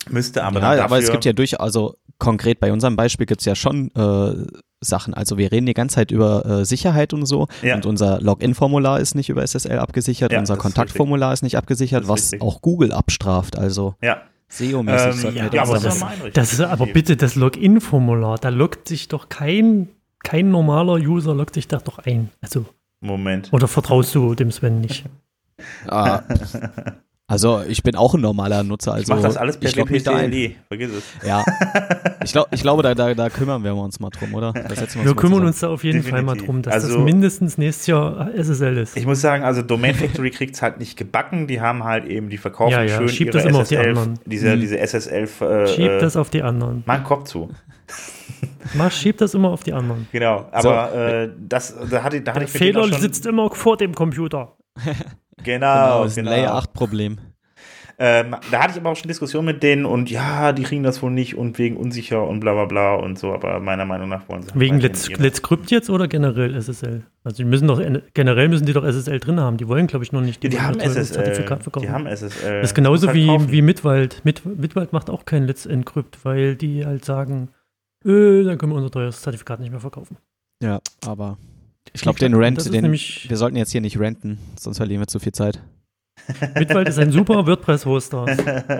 müsste aber dann ja, dafür, aber es gibt ja durch, also konkret bei unserem Beispiel gibt es ja schon äh, Sachen. Also wir reden die ganze Zeit über äh, Sicherheit und so. Ja. Und unser Login-Formular ist nicht über SSL abgesichert, Ja, unser das ist Kontaktformular ist nicht abgesichert, ist was richtig. auch Google abstraft. Also ja. SEO-mäßig Ähm, ja, wir ja, das aber das, das ist aber bitte das Login-Formular. Da loggt sich doch kein, kein normaler User loggt sich da doch ein. Also, Moment. oder vertraust du dem Sven nicht? Ah, also ich bin auch ein normaler Nutzer. Also Ich mache das alles per. WPCLI. Vergiss es. Ja, ich, glaub, ich glaube, da, da, da kümmern wir uns mal drum, oder? Wir kümmern uns da auf jeden Fall mal Definitiv. drum, dass Also- das mindestens nächstes Jahr SSL ist. Ich muss sagen, also Domain Factory kriegt es halt nicht gebacken. Die haben halt eben, die verkaufen Ja, ja, schön schiebt ihre das immer auf die SSL, anderen. diese, Mhm. diese SSL. Äh, Schieb äh, das auf die anderen. Mein Kopf zu. [laughs] Mach, schieb das immer auf die anderen. Genau. Aber äh, das, da hatte, da hatte Der ich Fehler sitzt immer vor dem Computer. [laughs] Genau, Genau, das ist ein genau. Layer 8 Problem. Ähm, da hatte ich aber auch schon Diskussionen mit denen und ja, die kriegen das wohl nicht und wegen unsicher und bla bla bla und so, aber meiner Meinung nach wollen sie. Wegen weiterhin Let's, Let's Crypt jetzt oder generell SSL? Also die müssen doch generell müssen die doch SSL drin haben. Die wollen, glaube ich, noch nicht Ja, die haben SSL. Zertifikat verkaufen. Die haben SSL. das ist genauso halt wie, kaufen. wie Mitwald. Mit, Mitwald macht auch kein Let's Encrypt, weil die halt sagen, äh, dann können wir unser teures Zertifikat nicht mehr verkaufen. Ja, aber ich glaube, Ich den Rent, den, wir sollten jetzt hier nicht renten, sonst verlieren wir zu viel Zeit. Mitwald ist ein super WordPress-Hoster.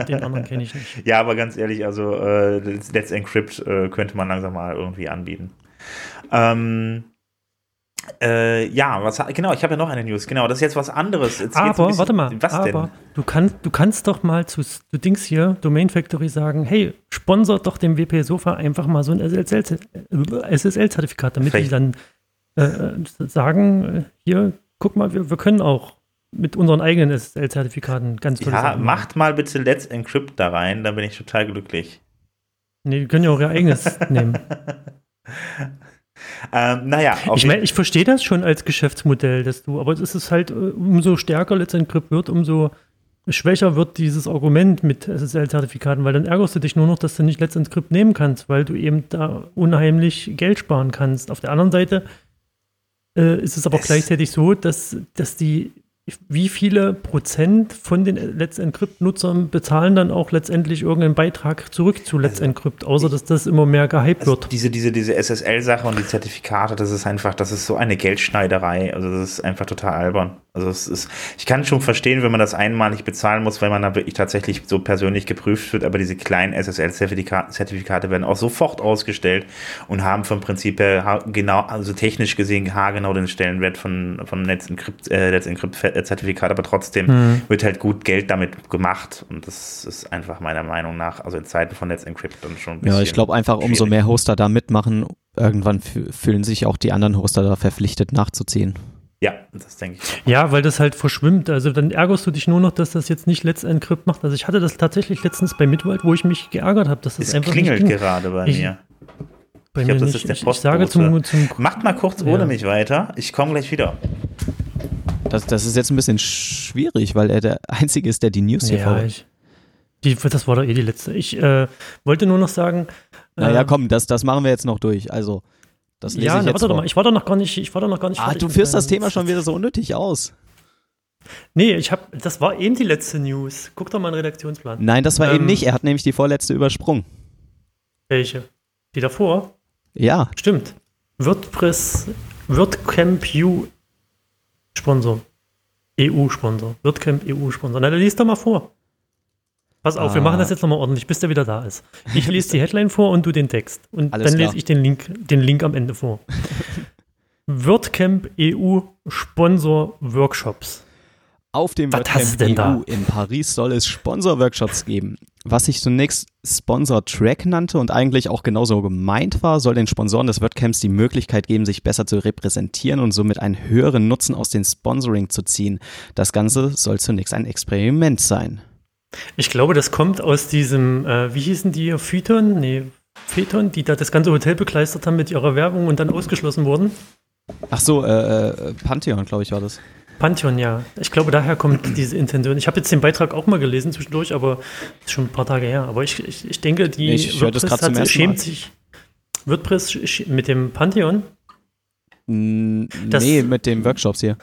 Den anderen kenne ich nicht. Ja, aber ganz ehrlich, also äh, Let's, Encrypt äh, könnte man langsam mal irgendwie anbieten. Ähm, äh, ja, was, genau, ich habe ja noch eine News. Genau, das ist jetzt was anderes. Jetzt Aber, bisschen- warte mal, Was aber denn? Du, kannst, du kannst doch mal zu du Dings hier, Domain Factory, sagen, hey, sponsert doch dem WP Sofa einfach mal so ein SSL-Zertifikat, damit die Vielleicht- dann äh, sagen, äh, hier, guck mal, wir, wir können auch mit unseren eigenen SSL-Zertifikaten ganz tolle Ja, Sachen macht mal bitte Let's Encrypt da rein, dann bin ich total glücklich. Nee, die können ja auch ihr eigenes [laughs] nehmen. Ähm, naja, Ich meine, ich verstehe das schon als Geschäftsmodell, dass du, aber es ist halt, äh, umso stärker Let's Encrypt wird, umso schwächer wird dieses Argument mit SSL-Zertifikaten, weil dann ärgerst du dich nur noch, dass du nicht Let's Encrypt nehmen kannst, weil du eben da unheimlich Geld sparen kannst. Auf der anderen Seite äh, ist es aber Es- gleichzeitig so, dass, dass die, wie viele Prozent von den Let's Encrypt-Nutzern bezahlen dann auch letztendlich irgendeinen Beitrag zurück zu Let's Also, Encrypt, außer dass das immer mehr gehypt Also wird. diese, diese, diese SSL-Sache und die Zertifikate, das ist einfach, das ist so eine Geldschneiderei. Also das ist einfach total albern. Also es ist, ich kann schon verstehen, wenn man das einmalig bezahlen muss, weil man da wirklich tatsächlich so persönlich geprüft wird, aber diese kleinen SSL-Zertifikate werden auch sofort ausgestellt und haben vom Prinzip her genau, also technisch gesehen haargenau den Stellenwert von, von Let's Encrypt, äh, Let's Encrypt-Zertifikat, aber trotzdem Hm. wird halt gut Geld damit gemacht und das ist einfach meiner Meinung nach, also in Zeiten von Let's Encrypt dann schon ein bisschen Ja, ich glaube einfach, umso mehr Hoster da mitmachen, irgendwann fü- fühlen sich auch die anderen Hoster da verpflichtet nachzuziehen. Ja, das denke ich. Ja, weil das halt verschwimmt. Also dann ärgerst du dich nur noch, dass das jetzt nicht Let's Encrypt macht. Also ich hatte das tatsächlich letztens bei Midwald, wo ich mich geärgert habe, dass das Es einfach klingelt nicht ging. gerade bei Ich- mir. Bei Ich mir glaub, das nicht. ist der ich, ich sage Postbote. zum, zum Macht mal kurz Ja. ohne mich weiter. Ich komme gleich wieder. Das, das ist jetzt ein bisschen schwierig, weil er der Einzige ist, der die News hier ja, ich, die, das war doch eh die letzte. Ich äh, wollte nur noch sagen. Naja, äh, komm, das, das machen wir jetzt noch durch. Also, das lese Ja, ich jetzt warte doch mal. Ich war doch noch gar nicht. Ich war doch noch gar nicht. Ah, du führst das Thema schon wieder so unnötig aus. Nee, ich habe. Das war eben die letzte News. Guck doch mal in den Redaktionsplan. Nein, das war Ähm, eben nicht. Er hat nämlich die vorletzte übersprungen. Welche? Die davor? Ja, Stimmt. WordPress, WordCamp U Sponsor. EU-Sponsor. WordCamp EU-Sponsor. Na, dann liest doch mal vor. Pass auf, wir Ah. machen das jetzt nochmal ordentlich, bis der wieder da ist. Ich [laughs] lese die Headline vor und du den Text. Und Alles dann klar. lese ich den Link, den Link am Ende vor. [laughs] WordCamp EU Sponsor Workshops. Auf dem Was WordCamp da? EU in Paris soll es Sponsor-Workshops geben. Was sich zunächst Sponsor-Track nannte und eigentlich auch genauso gemeint war, soll den Sponsoren des WordCamps die Möglichkeit geben, sich besser zu repräsentieren und somit einen höheren Nutzen aus dem Sponsoring zu ziehen. Das Ganze soll zunächst ein Experiment sein. Ich glaube, das kommt aus diesem, äh, wie hießen die, Phyton? Nee, Phaeton, die da das ganze Hotel bekleistert haben mit ihrer Werbung und dann ausgeschlossen wurden. Ach so, äh, äh, Pantheon, glaube ich, war das. Pantheon, ja. Ich glaube, daher kommt [clears throat] diese Intention. Ich habe jetzt den Beitrag auch mal gelesen zwischendurch, aber ist schon ein paar Tage her. Aber ich, ich, ich denke, die Ich höre das WordPress zum hat- ersten schämt Mal. sich. WordPress mit dem Pantheon? Mm, Das- nee, mit den Workshops hier.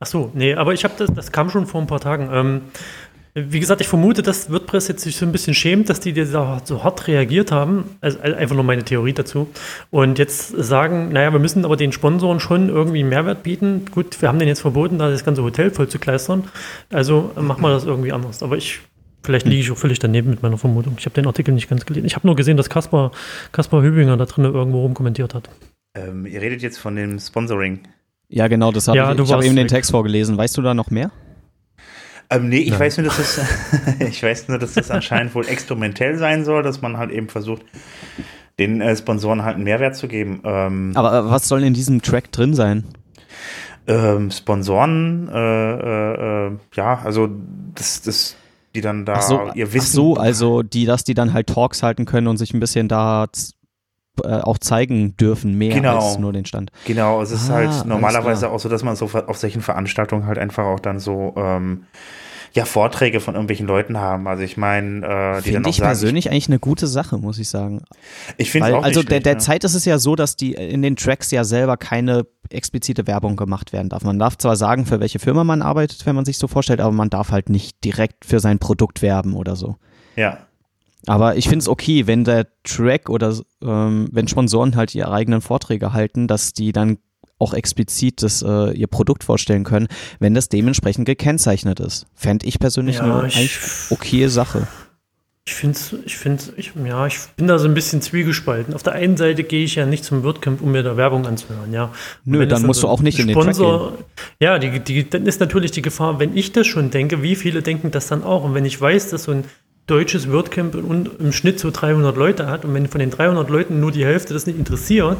Ach so, nee, aber ich habe das, das kam schon vor ein paar Tagen. Ähm, wie gesagt, ich vermute, dass WordPress jetzt sich so ein bisschen schämt, dass die da so hart reagiert haben. Also äh, einfach nur meine Theorie dazu. Und jetzt sagen, naja, wir müssen aber den Sponsoren schon irgendwie einen Mehrwert bieten. Gut, wir haben denen jetzt verboten, da das ganze Hotel voll zu kleistern. Also machen wir das irgendwie anders. Aber ich, vielleicht liege ich auch völlig daneben mit meiner Vermutung. Ich habe den Artikel nicht ganz gelesen. Ich habe nur gesehen, dass Kaspar, Kaspar Hübinger da drin irgendwo rumkommentiert hat. Ähm, ihr redet jetzt von dem Sponsoring. Ja, genau, das habe Ja, ich. du Ich habe eben den. Text vorgelesen. Weißt du da noch mehr? Ähm, nee, ich Nein. weiß nur, dass das, [laughs] ich weiß nur, dass das anscheinend wohl experimentell sein soll, dass man halt eben versucht, den äh, Sponsoren halt einen Mehrwert zu geben. Ähm, Aber äh, was soll in diesem Track drin sein? ähm, Sponsoren, äh, äh, äh, ja, also das, das, die dann da Ach so, ihr ach Wissen. so, also die, dass die dann halt Talks halten können und sich ein bisschen da äh, auch zeigen dürfen, mehr Genau. als nur den Stand. Genau, es ist Ah, halt normalerweise auch so, dass man so auf solchen Veranstaltungen halt einfach auch dann so ähm, ja Vorträge von irgendwelchen Leuten haben. Also ich meine, äh, die Finde ich sagen, persönlich eigentlich eine gute Sache, muss ich sagen. ich finde auch also nicht der, schlecht, der ja. Zeit ist es ja so, dass die in den Tracks ja selber keine explizite Werbung gemacht werden darf. Man darf zwar sagen, für welche Firma man arbeitet, wenn man sich so vorstellt, aber man darf halt nicht direkt für sein Produkt werben oder so. Ja, Aber ich finde es okay, wenn der Track oder ähm, wenn Sponsoren halt ihre eigenen Vorträge halten, dass die dann auch explizit das, äh, ihr Produkt vorstellen können, wenn das dementsprechend gekennzeichnet ist. Fände ich persönlich Ja, eine ich- okaye Sache. Ich finde ich finde, ich, ja, ich bin da so ein bisschen zwiegespalten. Auf der einen Seite gehe ich ja nicht zum WordCamp, um mir da Werbung anzuhören, ja. Und Nö, dann es musst du auch nicht in den Track Ja, die, die, dann ist natürlich die Gefahr, wenn ich das schon denke, wie viele denken das dann auch? Und wenn ich weiß, dass so ein deutsches WordCamp im, im Schnitt so 300 Leute hat und wenn von den 300 Leuten nur die Hälfte das nicht interessiert,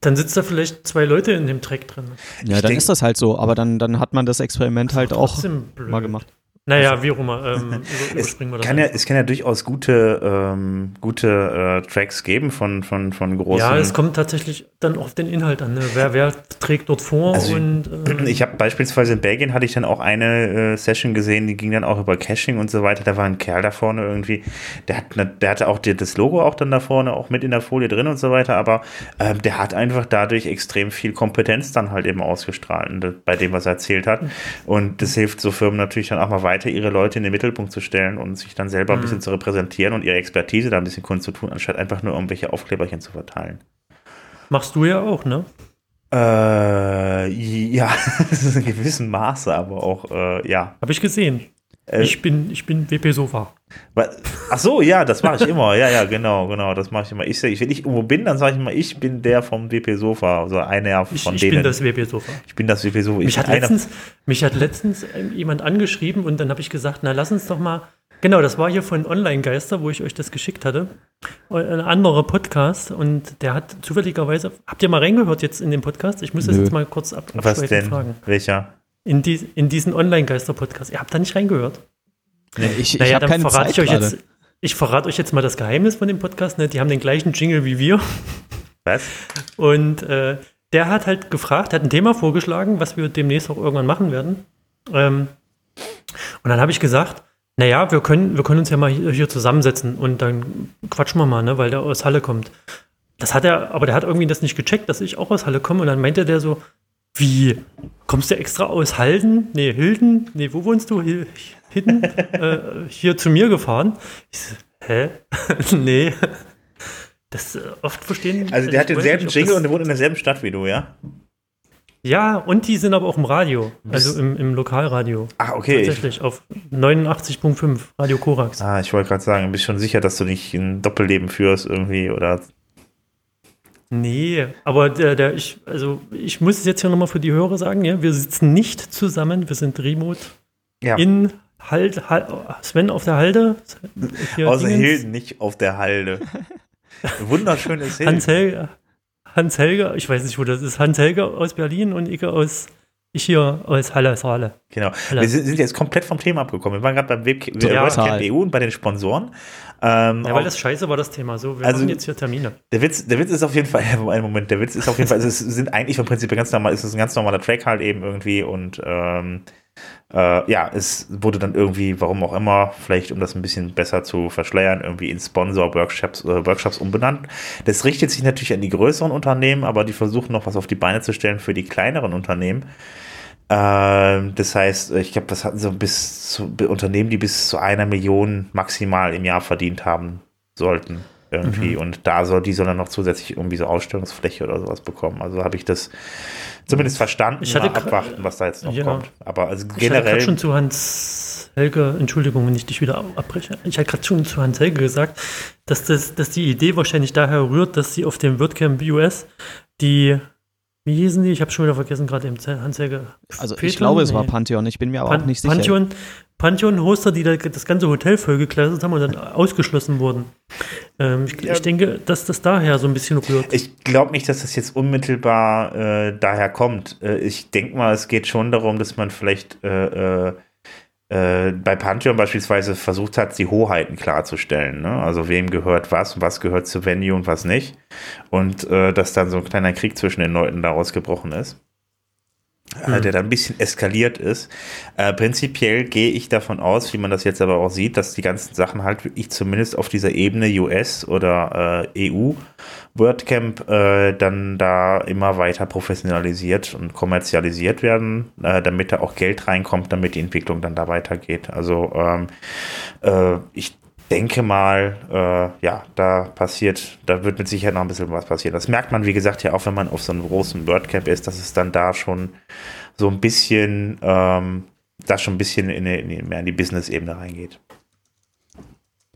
dann sitzt da vielleicht zwei Leute in dem Track drin. Ja, Ich dann denk- ist das halt so, aber dann, dann hat man das Experiment halt auch blöd. mal gemacht. Naja, wie auch immer. Ähm, [laughs] es kann ja, es kann ja durchaus gute, ähm, gute äh, Tracks geben von, von, von großen. Ja, es kommt tatsächlich dann auf den Inhalt an. Ne? Wer, wer trägt dort vor Also, und ähm, [clears throat] Ich habe beispielsweise in Belgien hatte ich dann auch eine äh, Session gesehen, die ging dann auch über Caching und so weiter. Da war ein Kerl da vorne irgendwie, der hat, ne, der hatte auch die, das Logo auch dann da vorne auch mit in der Folie drin und so weiter. Aber ähm, der hat einfach dadurch extrem viel Kompetenz dann halt eben ausgestrahlt äh, bei dem, was er erzählt hat. Und das hilft so Firmen natürlich dann auch mal weiter, ihre Leute in den Mittelpunkt zu stellen und sich dann selber ein bisschen zu repräsentieren und ihre Expertise da ein bisschen kundzutun, anstatt einfach nur irgendwelche Aufkleberchen zu verteilen. machst du ja auch, ne? Äh, ja, [laughs] das ist in gewissem Maße, aber auch, äh, ja. Habe ich gesehen. Äh, ich bin, ich bin WP Sofa. Ach so, ja, das mache ich immer. Ja, ja, genau, genau, das mache ich immer. Ich, wenn ich irgendwo bin, dann sage ich immer, ich bin der vom WP Sofa, also einer von Ich, ich denen. bin das WP Sofa. ich bin das WP Sofa. Ich Mich hat, letztens, mich hat letztens ähm, jemand angeschrieben und dann habe ich gesagt, na lass uns doch mal. Genau, das war hier von Online-Geister, wo ich euch das geschickt hatte. Ein anderer Podcast und der hat zufälligerweise. Habt ihr mal reingehört jetzt in den Podcast? Ich muss das Nö. jetzt mal kurz ab, Was denn? fragen. Welcher? In, die, in diesen Online-Geister-Podcast. Ihr habt da nicht reingehört? Ich, ich Naja, habe dann keine verrate Zeit ich euch gerade. jetzt. Ich verrate euch jetzt mal das Geheimnis von dem Podcast. Ne? Die haben den gleichen Jingle wie wir. Was? Und äh, der hat halt gefragt, hat ein Thema vorgeschlagen, was wir demnächst auch irgendwann machen werden. Ähm, und dann habe ich gesagt, naja, wir können, wir können uns ja mal hier, hier zusammensetzen und dann quatschen wir mal, ne, weil der aus Halle kommt. Das hat er, aber der hat irgendwie das nicht gecheckt, dass ich auch aus Halle komme. Und dann meinte der so, wie, kommst du extra aus Halden? Nee, Hilden? Nee, wo wohnst du? Hi- Hidden? [laughs] äh, hier zu mir gefahren? Ich so, hä? [laughs] nee. Das äh, oft verstehen. Also der hat denselben nicht, Jingle und der wohnt in derselben Stadt wie du, ja? Ja, und die sind aber auch im Radio, also im, im Lokalradio. Ah, okay. Tatsächlich, auf 89.5, Radio Korax. Ah, ich wollte gerade sagen, bist schon sicher, dass du nicht ein Doppelleben führst irgendwie oder. Nee, aber der, der, ich, also ich muss es jetzt hier nochmal für die Hörer sagen, ja, wir sitzen nicht zusammen, wir sind remote Ja. in Halt, halt, Sven auf der Halde. Außer. Hilden nicht auf der Halde. Wunderschönes Hilden. Hans Helge, Hans Helge, ich weiß nicht, wo das ist. Hans Helge aus Berlin und ich aus, ich hier aus Halle, Saale. Genau. Hallo. Wir sind, jetzt komplett vom Thema abgekommen. Wir waren gerade beim Web Total. WordCamp EU und bei den Sponsoren. Ähm, Ja, weil auch- das scheiße war, das Thema. So, wir Also- jetzt hier Termine. Der Witz, der Witz ist auf jeden Fall, [laughs] einen Moment, der Witz ist auf jeden Fall, also es sind eigentlich vom Prinzip ganz normal, es ist ein ganz normaler Track halt eben irgendwie und ähm, äh, ja, es wurde dann irgendwie, warum auch immer, vielleicht um das ein bisschen besser zu verschleiern, irgendwie in Sponsor-Workshops äh, Workshops umbenannt. Das richtet sich natürlich an die größeren Unternehmen, aber die versuchen noch was auf die Beine zu stellen für die kleineren Unternehmen. Ähm, das heißt, ich glaube, das hatten so bis zu Unternehmen, die bis zu einer Million maximal im Jahr verdient haben sollten. Irgendwie. Und da soll, die sollen dann noch zusätzlich irgendwie so Ausstellungsfläche oder sowas bekommen. Also habe ich das zumindest verstanden. Ich hatte Mal abwarten, was da jetzt noch Ja. kommt. Aber also Ich hatte gerade generell. schon zu Hans Helge, Entschuldigung, wenn ich dich wieder abbreche. Ich hatte gerade schon zu Hans Helge gesagt, dass, das, dass die Idee wahrscheinlich daher rührt, dass sie auf dem WordCamp US die, wie hießen die? Ich habe schon wieder vergessen, gerade Hans Helge. Also ich glaube, es war. Pantheon, ich bin mir aber Pan auch nicht sicher. Pantheon, Pantheon-Hoster, die da das ganze Hotel vollgekleidet haben und dann ausgeschlossen wurden. Ähm, ich, Ja. ich denke, dass das daher so ein bisschen rührt. Ich glaube nicht, dass das jetzt unmittelbar äh, daher kommt. Äh, ich denke mal, es geht schon darum, dass man vielleicht äh, äh, bei Pantheon beispielsweise versucht hat, die Hoheiten klarzustellen. Ne? Also wem gehört was was gehört zu Venue und was nicht. Und äh, dass dann so ein kleiner Krieg zwischen den Leuten daraus gebrochen ist. Mhm. der dann ein bisschen eskaliert ist. Äh, prinzipiell gehe ich davon aus, wie man das jetzt aber auch sieht, dass die ganzen Sachen halt wirklich zumindest auf dieser Ebene US oder äh, EU WordCamp äh, dann da immer weiter professionalisiert und kommerzialisiert werden, äh, damit da auch Geld reinkommt, damit die Entwicklung dann da weitergeht. Also ähm, äh, ich denke mal, äh, ja, da passiert, da wird mit Sicherheit noch ein bisschen was passieren. Das merkt man, wie gesagt, ja auch, wenn man auf so einem großen WordCamp ist, dass es dann da schon so ein bisschen, ähm, da schon ein bisschen in, in, mehr in die Business-Ebene reingeht.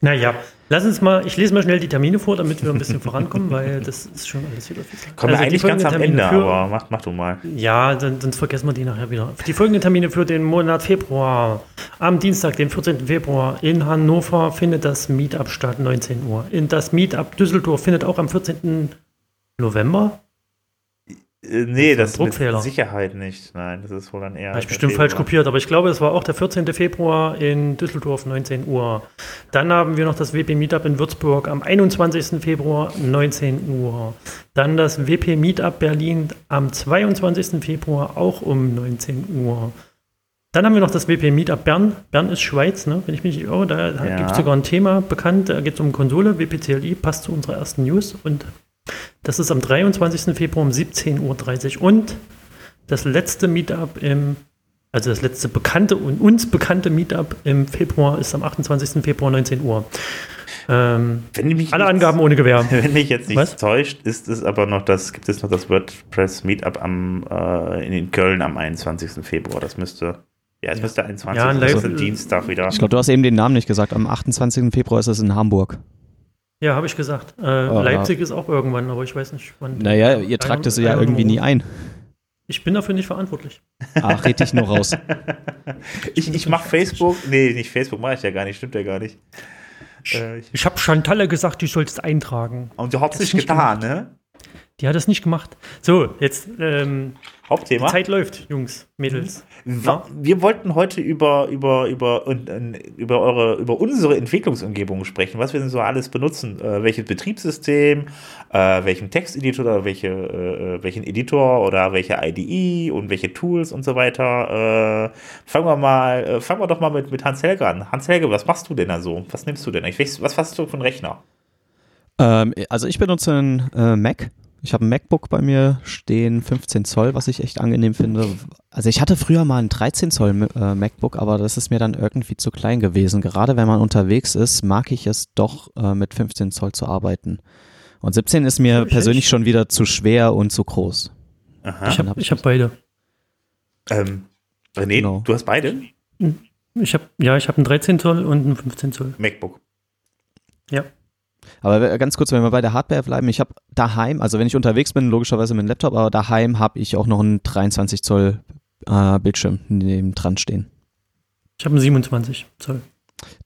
Naja, lass uns mal, ich lese mal schnell die Termine vor, damit wir ein bisschen vorankommen, weil das ist schon alles wieder viel. Kommen wir Also die eigentlich ganz am folgenden Ende, Termine für- aber mach, mach du mal. Ja, dann, sonst vergessen wir die nachher wieder. Die folgenden Termine für den Monat Februar. Am Dienstag, den 14. Februar in Hannover findet das Meetup statt, 19 Uhr. In das Meetup Düsseldorf findet auch am 14. November. Äh, nee, das Druckfehler. mit Sicherheit nicht. Nein, das ist wohl dann eher. Habe ich bestimmt Februar. falsch kopiert, aber ich glaube, es war auch der 14. Februar in Düsseldorf, 19 Uhr. Dann haben wir noch das WP Meetup in Würzburg am 21. Februar, 19 Uhr. Dann das WP Meetup Berlin am 22. Februar, auch um 19 Uhr. Dann haben wir noch das WP Meetup Bern. Bern ist Schweiz, ne? wenn ich mich nicht irre. Da Ja. gibt es sogar ein Thema bekannt. Da geht es um Konsole. WPCLI passt zu unserer ersten News. Und das ist am 23. Februar um 17.30 Uhr. Und das letzte Meetup im, also das letzte bekannte und uns bekannte Meetup im Februar ist am 28. Februar 19 Uhr. Ähm, Wenn mich alle nicht- Angaben ohne Gewähr. [laughs] Wenn mich jetzt nicht Was? täuscht, ist es aber noch das, gibt es noch das WordPress Meetup am, äh, in Köln am 21. Februar. Das müsste, ja, es müsste 21. Ja, ein Dienstag wieder. Ich glaube, du hast eben den Namen nicht gesagt. Am 28. Februar ist es in Hamburg. Ja, habe ich gesagt. Äh, Ah. Leipzig ist auch irgendwann, aber ich weiß nicht wann. Naja, ihr tragt es ja irgendwie nie ein. Ich bin dafür nicht verantwortlich. Ach, red dich nur raus. [laughs] Ich, ich mache Facebook, nee, nicht Facebook mache ich ja gar nicht, stimmt ja gar nicht. Äh, ich, Ich habe Chantalle gesagt, du sollst eintragen. und du hast Das nicht nicht getan, ne? Die hat es nicht gemacht. So, jetzt, ähm, die Hauptthema. Zeit läuft, Jungs, Mädels. Wa- Wir wollten heute über, über, über, und, äh, über, eure, über unsere Entwicklungsumgebung sprechen, was wir denn so alles benutzen. Äh, welches Betriebssystem, äh, welchen Texteditor oder welche, äh, welchen Editor oder welche IDE und welche Tools und so weiter. Äh, fangen wir mal, äh, fangen wir doch mal mit, mit Hans Helge an. Hans Helge, was machst du denn da so? Was nimmst du denn? Ich weiß, was hast du für einen Rechner? Ähm, also ich benutze einen äh, Mac. Ich habe ein MacBook bei mir stehen, 15 Zoll, was ich echt angenehm finde. Also ich hatte früher mal ein 13 Zoll äh, MacBook, aber das ist mir dann irgendwie zu klein gewesen. Gerade wenn man unterwegs ist, mag ich es doch äh, mit 15 Zoll zu arbeiten. Und 17 ist mir persönlich schon wieder zu schwer und zu groß. Aha. Ich habe ich hab beide. Ähm, René, Genau. du hast beide? Ich habe ja, ich habe einen 13 Zoll und einen 15 Zoll. MacBook. Ja. Aber ganz kurz, wenn wir bei der Hardware bleiben, ich habe daheim, also wenn ich unterwegs bin, logischerweise mit dem Laptop, aber daheim habe ich auch noch einen 23 Zoll äh, Bildschirm neben dran stehen. Ich habe einen 27 Zoll.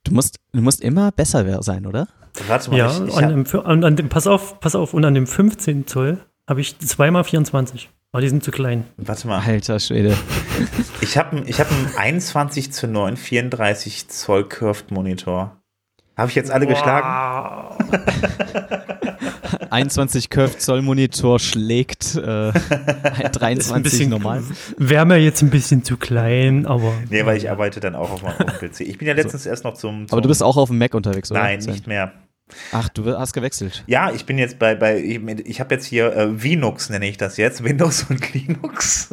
Du musst, du musst immer besser sein, oder? Warte mal, Ja, ich, ich an hab, dem, an dem, pass auf, pass auf, und an dem 15 Zoll habe ich zweimal 24. Aber die sind zu klein. warte mal. Alter Schwede. Ich habe ich hab einen 21 zu 9 34 Zoll Curved Monitor. Habe ich jetzt alle geschlagen? 21 [laughs] Curved Zoll Monitor schlägt äh, [laughs] Ist ein 23 bisschen normal. Wäre mir jetzt ein bisschen zu klein, aber. Nee, weil ich arbeite dann auch auf meinem PC. Ich bin ja letztens erst noch zum, zum Aber du bist auch auf dem Mac unterwegs, oder? Nein, nicht mehr. Ach, du hast gewechselt. Ja, ich bin jetzt bei, bei ich, ich habe jetzt hier äh, Linux, nenne ich das jetzt, [laughs] Windows und Linux.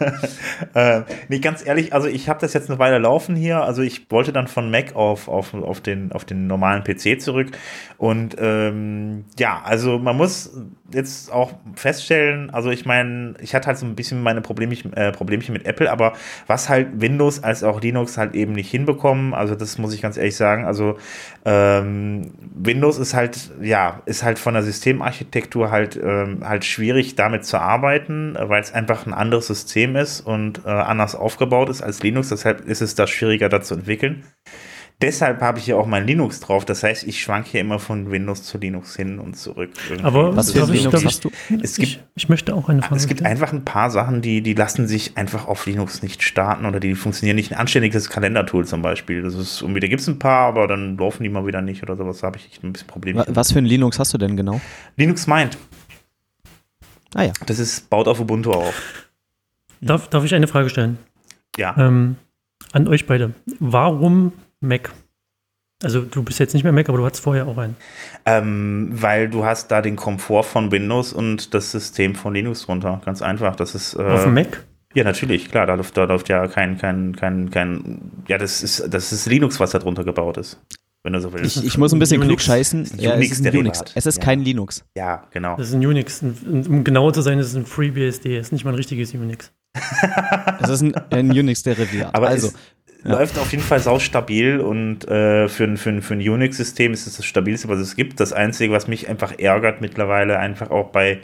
[laughs] äh, nee, ganz ehrlich, also ich habe das jetzt eine Weile laufen hier. Also ich wollte dann von Mac auf, auf, auf, den, auf den normalen PC zurück. Und ähm, ja, also man muss jetzt auch feststellen, also ich meine, ich hatte halt so ein bisschen meine Problemchen, äh, Problemchen mit Apple, aber was halt Windows als auch Linux halt eben nicht hinbekommen, also das muss ich ganz ehrlich sagen, also ähm, Windows ist halt, ja, ist halt von der Systemarchitektur halt, ähm, halt schwierig damit zu arbeiten, weil es einfach ein anderes System ist und äh, anders aufgebaut ist als Linux, deshalb ist es da schwieriger da zu entwickeln. Deshalb habe ich hier auch mein Linux drauf. Das heißt, ich schwanke hier immer von Windows zu Linux hin und zurück. irgendwie. Aber Was für ich, Linux ich, hast du? Es ich, gibt- ich möchte auch eine Frage es gibt einfach ein paar Sachen, die, die lassen sich einfach auf Linux nicht starten oder die funktionieren nicht. Ein anständiges Kalendertool zum Beispiel. Das ist, irgendwie, da gibt es ein paar, aber dann laufen die mal wieder nicht oder sowas. Da habe ich ein bisschen Probleme. Wa- Was für ein Linux hast du denn genau? Linux Mind, Ah ja. das ist, baut auf Ubuntu auf. Darf, darf ich eine Frage stellen? Ja. Ähm, an euch beide. Warum Mac? Also du bist jetzt nicht mehr Mac, aber du hattest vorher auch einen. Ähm, weil du hast da den Komfort von Windows und das System von Linux drunter. Ganz einfach. Das ist. Äh, Auf dem Mac? Ja, natürlich, klar, da läuft, da läuft ja kein, kein, kein, kein, ja, das ist, das ist Linux, was da drunter gebaut ist, wenn du so willst. Ich, ich muss ein bisschen Unix. klug scheißen. ist Ja, es ist ein. Unix. Es ist Ja. kein Linux. ja, genau. Das ist ein Unix. Um genauer zu sein, ist es ein FreeBSD. Ist nicht mal ein richtiges Unix. Es ist ein, ein Unix-Derivat. Aber also, es läuft auf jeden Fall saustabil und äh, für, ein- für, für ein Unix-System ist es das stabilste, was es gibt. Das Einzige, was mich einfach ärgert mittlerweile, einfach auch bei,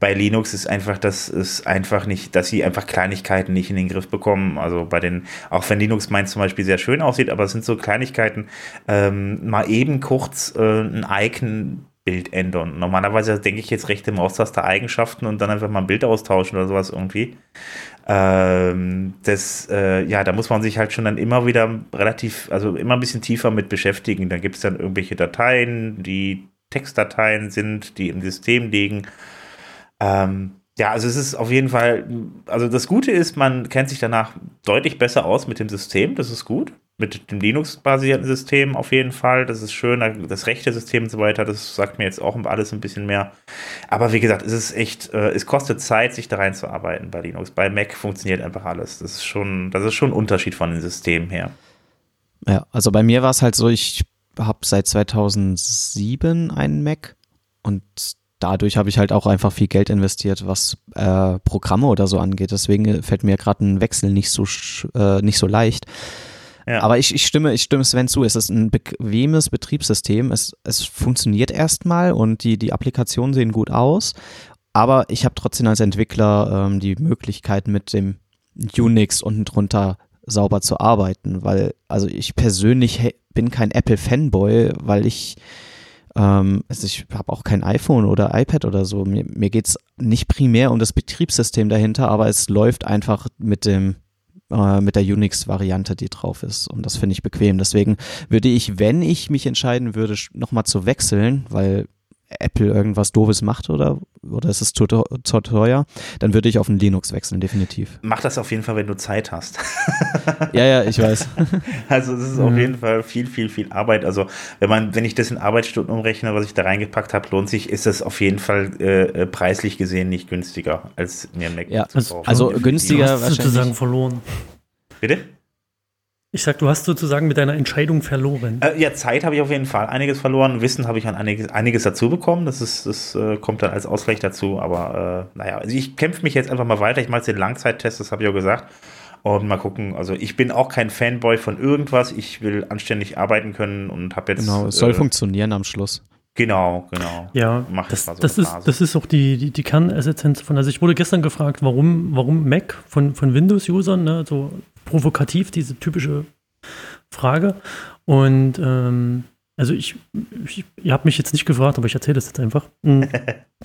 bei Linux, ist einfach, dass es einfach nicht, dass sie einfach Kleinigkeiten nicht in den Griff bekommen. Also bei den, auch wenn Linux meint zum Beispiel sehr schön aussieht, aber es sind so Kleinigkeiten, ähm, mal eben kurz äh, ein Icon Bild ändern. Normalerweise denke ich jetzt rechte Maustaste Eigenschaften und dann einfach mal ein Bild austauschen oder sowas irgendwie. Ähm, das, äh, ja, da muss man sich halt schon dann immer wieder relativ, also immer ein bisschen tiefer mit beschäftigen. Da gibt es dann irgendwelche Dateien, die Textdateien sind, die im System liegen. Ähm, ja, also es ist auf jeden Fall, also das Gute ist, man kennt sich danach deutlich besser aus mit dem System, das ist gut. Mit dem Linux-basierten System auf jeden Fall, das ist schön. Das rechte System und so weiter, das sagt mir jetzt auch alles ein bisschen mehr. Aber wie gesagt, es ist echt, äh, es kostet Zeit, sich da reinzuarbeiten bei Linux. Bei Mac funktioniert einfach alles. Das ist schon, das ist schon ein Unterschied von den Systemen her. ja, also bei mir war es halt so, ich habe seit 2007 einen Mac und dadurch habe ich halt auch einfach viel Geld investiert, was äh, Programme oder so angeht. Deswegen fällt mir gerade ein Wechsel nicht so äh, nicht so leicht. Aber ich, ich stimme, ich stimme Sven zu. Es ist ein bequemes Betriebssystem. Es, es funktioniert erstmal und die, die Applikationen sehen gut aus. Aber ich habe trotzdem als Entwickler ähm, die Möglichkeit, mit dem Unix unten drunter sauber zu arbeiten, weil, also ich persönlich bin kein Apple-Fanboy, weil ich, ähm, also ich habe auch kein iPhone oder iPad oder so. Mir, mir geht es nicht primär um das Betriebssystem dahinter, aber es läuft einfach mit dem äh, mit der Unix-Variante, die drauf ist. Und das finde ich bequem. Deswegen würde ich, wenn ich mich entscheiden würde, nochmal zu wechseln, weil Apple irgendwas Doofes macht oder, oder es ist zu, teu- zu teuer, dann würde ich auf ein Linux wechseln, definitiv. Mach das auf jeden Fall, wenn du Zeit hast. [laughs] Ja, ja, ich weiß. [laughs] Also es ist auf jeden Fall viel, viel, viel Arbeit. Also wenn man, wenn ich das in Arbeitsstunden umrechne, was ich da reingepackt habe, lohnt sich, ist das auf jeden Fall äh, äh, preislich gesehen nicht günstiger, als mir ein Mac Ja, zu kaufen. also Du günstiger hast sozusagen verloren. Bitte? Ich sag, du hast sozusagen mit deiner Entscheidung verloren. Äh, ja, Zeit habe ich auf jeden Fall einiges verloren. Wissen habe ich an einiges, einiges dazu bekommen. Das, ist, das äh, kommt dann als Ausgleich dazu. Aber äh, naja, also ich kämpfe mich jetzt einfach mal weiter. Ich mache jetzt den Langzeittest, das habe ich auch gesagt. Und mal gucken. Also ich bin auch kein Fanboy von irgendwas. Ich will anständig arbeiten können und habe jetzt. Genau, es soll funktionieren am Schluss. Genau, genau. Ja, Mach das, so das, ist, das ist auch die, die, die Kernessenz von. Also ich wurde gestern gefragt, warum, warum Mac von, von Windows-Usern, ne, so provokativ, diese typische Frage. Und ähm, also ich, ich ihr habt mich jetzt nicht gefragt, aber ich erzähle das jetzt einfach. Hm. [laughs]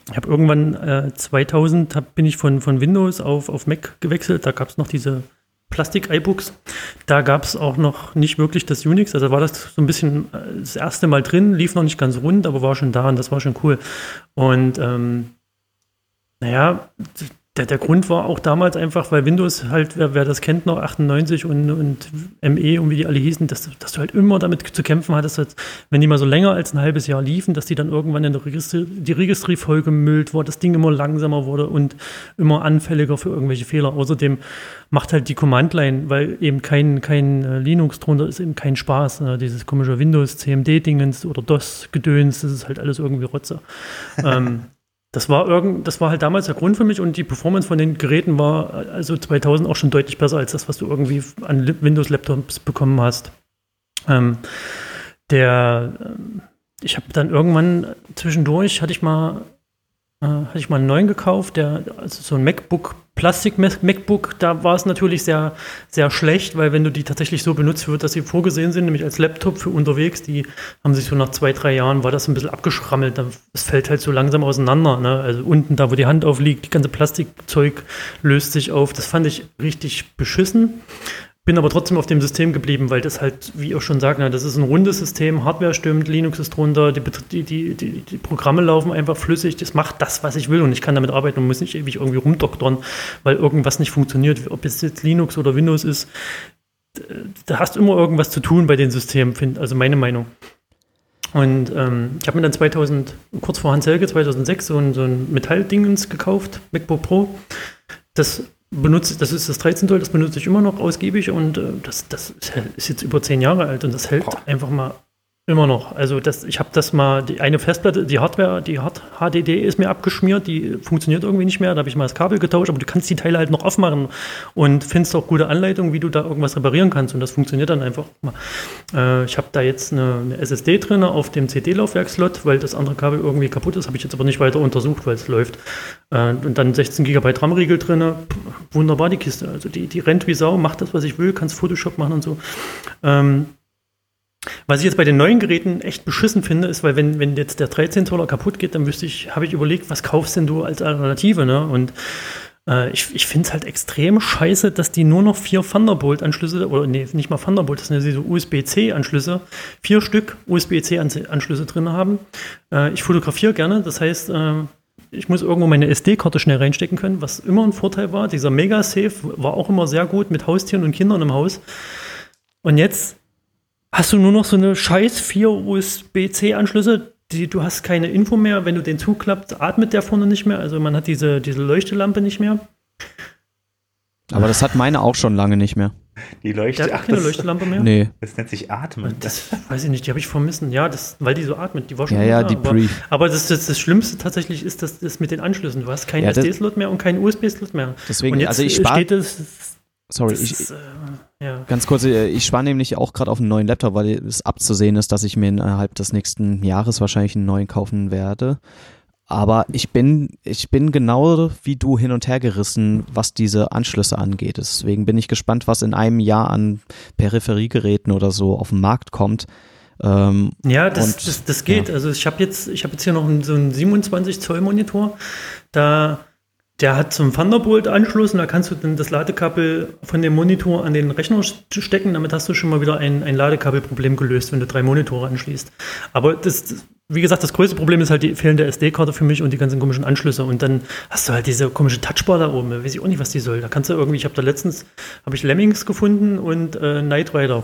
Ich habe irgendwann äh, 2000 hab, bin ich von, von Windows auf, auf Mac gewechselt. Da gab es noch diese Plastik-iBooks. Da gab es auch noch nicht wirklich das Unix. Also war das so ein bisschen äh, das erste Mal drin, lief noch nicht ganz rund, aber war schon da und das war schon cool. Und ähm, naja, der, der Grund war auch damals einfach, weil Windows halt, wer, wer das kennt noch, 98 und, und ME und wie die alle hießen, dass, dass du halt immer damit zu kämpfen hattest, dass, wenn die mal so länger als ein halbes Jahr liefen, dass die dann irgendwann in der Registri die Registry vollgemüllt wurde, das Ding immer langsamer wurde und immer anfälliger für irgendwelche Fehler. Außerdem macht halt die Command-Line, weil eben kein, kein äh, Linux drunter ist, eben kein Spaß. Ne? Dieses komische Windows, CMD-Dingens oder DOS-Gedöns, das ist halt alles irgendwie Rotze. ähm, [laughs] das war irgend, das war halt damals der Grund für mich und die Performance von den Geräten war also 2000 auch schon deutlich besser als das, was du irgendwie an Windows-Laptops bekommen hast. Ähm, der, ähm, ich habe dann irgendwann zwischendurch hatte ich mal äh, hatte ich mal einen neuen gekauft, der also so ein MacBook Plastik-MacBook, da war es natürlich sehr, sehr schlecht, weil wenn du die tatsächlich so benutzt wird, dass sie vorgesehen sind, nämlich als Laptop für unterwegs, die haben sich so nach zwei, drei Jahren, war das ein bisschen abgeschrammelt. Es fällt halt so langsam auseinander. Ne? Also unten, da wo die Hand aufliegt, die ganze Plastikzeug löst sich auf. Das fand ich richtig beschissen. Bin aber trotzdem auf dem System geblieben, weil das halt, wie auch schon sagte, das ist ein rundes System, Hardware stimmt, Linux ist drunter, die, die, die, die, Programme laufen einfach flüssig, das macht das, was ich will und ich kann damit arbeiten und muss nicht ewig irgendwie rumdoktern, weil irgendwas nicht funktioniert, ob es jetzt Linux oder Windows ist. Da hast du immer irgendwas zu tun bei den Systemen, find, also meine Meinung. Und ähm, ich habe mir dann 2000, kurz vor Hans Helge, 2006, so ein, so ein Metalldingens gekauft, MacBook Pro. Das benutze, das ist das 13 Zoll, das benutze ich immer noch ausgiebig und äh, das, das ist jetzt über zehn Jahre alt und das hält Boah. einfach mal Immer noch. Also das, ich habe das mal, die eine Festplatte, die Hardware, die HDD ist mir abgeschmiert, die funktioniert irgendwie nicht mehr. Da habe ich mal das Kabel getauscht, aber du kannst die Teile halt noch aufmachen und findest auch gute Anleitungen, wie du da irgendwas reparieren kannst. Und das funktioniert dann einfach. Äh, ich habe da jetzt eine, eine SSD drin auf dem CD-Laufwerkslot, weil das andere Kabel irgendwie kaputt ist. Habe ich jetzt aber nicht weiter untersucht, weil es läuft. Äh, und dann 16 GB RAM-Riegel drin. Wunderbar die Kiste. Also die, die rennt wie Sau, macht das, was ich will, kannst Photoshop machen und so. Ähm, was ich jetzt bei den neuen Geräten echt beschissen finde, ist, weil wenn, wenn jetzt der 13 Zoller kaputt geht, dann wüsste ich, habe ich überlegt, was kaufst denn du als Alternative, ne? Und äh, ich, ich finde es halt extrem scheiße, dass die nur noch vier Thunderbolt-Anschlüsse, oder nee, nicht mal Thunderbolt, das sind ja diese USB-C-Anschlüsse, vier Stück USB-C-Anschlüsse drin haben. Äh, ich fotografiere gerne, das heißt, äh, ich muss irgendwo meine SD-Karte schnell reinstecken können, was immer ein Vorteil war. Dieser Mega-Safe war auch immer sehr gut mit Haustieren und Kindern im Haus. Und jetzt hast du nur noch so eine scheiß vier USB-C-Anschlüsse. Die, du hast keine Info mehr. Wenn du den zuklappst, atmet der vorne nicht mehr. Also man hat diese, diese Leuchtelampe nicht mehr. Aber das hat meine auch schon lange nicht mehr. Die Leuchte, der hat keine Leuchtelampe mehr? Nee. Das nennt sich Atmen. Das weiß ich nicht, die habe ich vermissen. Ja, das, weil die so atmet. Die war schon ja, ja, die aber, aber das, das, das, Schlimmste tatsächlich ist das, das mit den Anschlüssen. Du hast keinen ja, SD-Slot mehr und keinen USB-Slot mehr. Deswegen, und jetzt also ich spare. Das, Sorry, ich, ist, äh, ja. Ganz kurz, äh, ich spare nämlich auch gerade auf einen neuen Laptop, weil es abzusehen ist, dass ich mir innerhalb des nächsten Jahres wahrscheinlich einen neuen kaufen werde. Aber ich bin, ich bin genau wie du hin und her gerissen, was diese Anschlüsse angeht. Deswegen bin ich gespannt, was in einem Jahr an Peripheriegeräten oder so auf den Markt kommt. Ähm, ja, das, und, das, das geht. Ja. Also ich habe jetzt, ich habe jetzt hier noch so einen 27 Zoll Monitor. Da der hat zum Thunderbolt-Anschluss und da kannst du dann das Ladekabel von dem Monitor an den Rechner stecken. Damit hast du schon mal wieder ein, ein Ladekabelproblem gelöst, wenn du drei Monitore anschließt. Aber das, wie gesagt, das größte Problem ist halt die fehlende SD-Karte für mich und die ganzen komischen Anschlüsse. Und dann hast du halt diese komische Touchbar da oben. Da weiß ich auch nicht, was die soll. Da kannst du irgendwie, ich habe da letztens, habe ich Lemmings gefunden und äh, Knight Rider.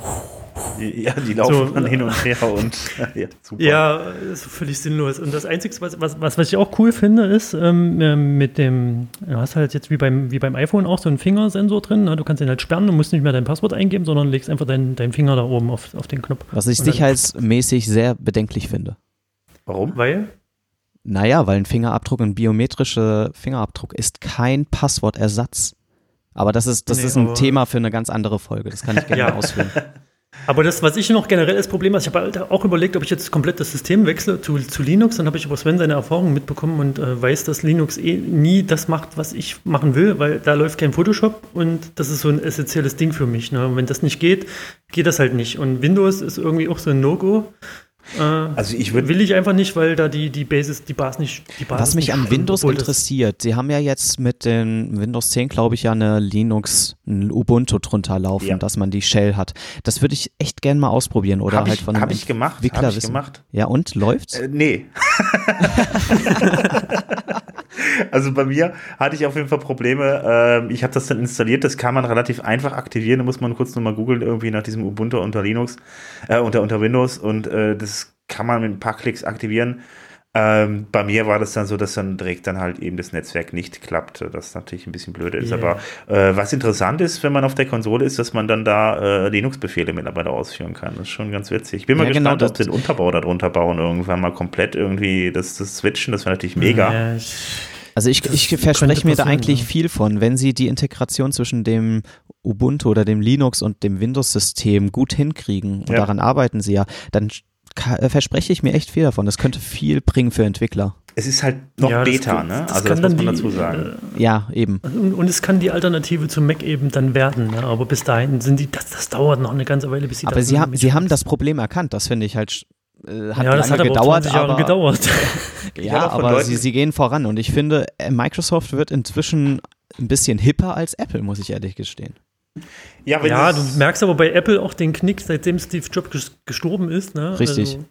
Ja, die laufen So, dann hin und her und [laughs] ja, super. Ja, ist völlig sinnlos. Und das Einzige, was, was, was, was ich auch cool finde, ist ähm, ähm, mit dem, du hast halt jetzt wie beim, wie beim iPhone auch so einen Fingersensor drin. Ne? Du kannst den halt sperren, du musst nicht mehr dein Passwort eingeben, sondern legst einfach deinen deinen Finger da oben auf, auf den Knopf. Was ich Und sicherheitsmäßig sehr bedenklich finde. Warum? Weil? Naja, weil ein Fingerabdruck, ein biometrischer Fingerabdruck ist kein Passwortersatz. Aber das ist, das Nee, ist ein Thema für eine ganz andere Folge. Das kann ich gerne Ja. ausführen. [laughs] Aber das, was ich noch generell als Problem habe, ich habe halt auch überlegt, ob ich jetzt komplett das System wechsle zu, zu Linux. Dann habe ich über Sven seine Erfahrungen mitbekommen und äh, weiß, dass Linux eh nie das macht, was ich machen will, weil da läuft kein Photoshop und das ist so ein essentielles Ding für mich. Ne? Und wenn das nicht geht, geht das halt nicht. Und Windows ist irgendwie auch so ein No-Go. Äh, Also ich würde will ich einfach nicht, weil da die, die Basis, die Basis nicht, die Basis Was mich nicht an Windows interessiert, Sie haben ja jetzt mit den Windows 10, glaube ich, ja eine Linux, ein Ubuntu drunter laufen, Ja. dass man die Shell hat. Das würde ich echt gerne mal ausprobieren oder Hab halt ich- von einem hab ich gemacht, Entwickler hab ich wissen. gemacht. Ja, und läuft's? Äh, nee. [laughs] [laughs] also bei mir hatte ich auf jeden Fall Probleme. Ähm, ich habe das dann installiert, das kann man relativ einfach aktivieren. Da muss man kurz nochmal googeln, irgendwie nach diesem Ubuntu unter Linux, äh, unter, unter Windows und äh, das kann man mit ein paar Klicks aktivieren. Ähm, bei mir war das dann so, dass dann direkt dann halt eben das Netzwerk nicht klappt, das natürlich ein bisschen blöd ist. Yeah. Aber äh, was interessant ist, wenn man auf der Konsole ist, dass man dann da äh, Linux-Befehle mittlerweile ausführen kann. Das ist schon ganz witzig. Ich bin mal Ja, genau, gespannt, ob das- den Unterbau darunter bauen irgendwann mal komplett irgendwie das, das switchen. Das wäre natürlich mega. Ja, ich, Also ich, ich verspreche mir da eigentlich ja. viel von, wenn Sie die Integration zwischen dem Ubuntu oder dem Linux und dem Windows-System gut hinkriegen, und Ja. daran arbeiten Sie ja, dann verspreche ich mir echt viel davon. Das könnte viel bringen für Entwickler. Es ist halt noch Ja, das Beta, kann- ne? das Also kann das muss man die, dazu sagen. Ja, eben. Und, und es kann die Alternative zum Mac eben dann werden. Ne? Aber bis dahin sind die, das, das dauert noch eine ganze Weile, bis sie Aber das Sie haben, mit- Sie haben das Problem erkannt. Das finde ich halt, äh, hat ja, das hat aber gedauert. 20 Jahre aber, gedauert. [laughs] Ja, aber sie, sie gehen voran. Und ich finde, äh, Microsoft wird inzwischen ein bisschen hipper als Apple, muss ich ehrlich gestehen. Ja, wenn Ja, du merkst aber bei Apple auch den Knick, seitdem Steve Jobs ges- gestorben ist. Ne? Richtig. Also,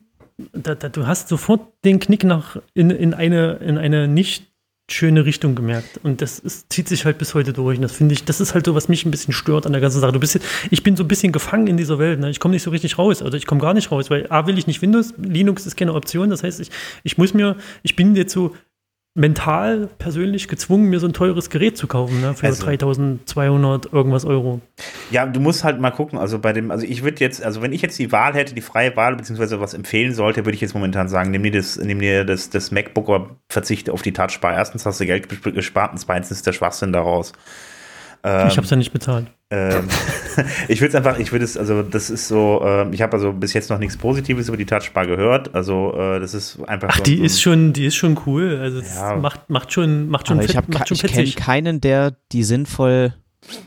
da, da, du hast sofort den Knick nach in, in, eine, in eine nicht schöne Richtung gemerkt. Und das ist, zieht sich halt bis heute durch. Und das finde ich, das ist halt so, was mich ein bisschen stört an der ganzen Sache. Du bist, ich bin so ein bisschen gefangen in dieser Welt. Ne? Ich komme nicht so richtig raus. Also ich komme gar nicht raus, weil A will ich nicht Windows, Linux ist keine Option. Das heißt, ich, ich muss mir, ich bin jetzt so mental persönlich gezwungen, mir so ein teures Gerät zu kaufen, ne? für Also- 3200 irgendwas Euro. Ja, du musst halt mal gucken, also bei dem, also ich würde jetzt, also wenn ich jetzt die Wahl hätte, die freie Wahl, beziehungsweise was empfehlen sollte, würde ich jetzt momentan sagen, nimm dir das, nimm dir das, das MacBook, aber verzichte auf die Touchbar. Erstens hast du Geld gesp- gespart und zweitens ist der Schwachsinn daraus. Ähm, ich habe es ja nicht bezahlt. ähm, [laughs] ich würde es einfach, ich würde es, also das ist so, ähm, ich habe also bis jetzt noch nichts Positives über die Touchbar gehört, also äh, das ist einfach Ach, so, die so, ist schon, die ist schon cool. Also das Ja. macht, macht schon, macht schon, Aber ich, fett, hab, macht schon ich kenne keinen, der die sinnvoll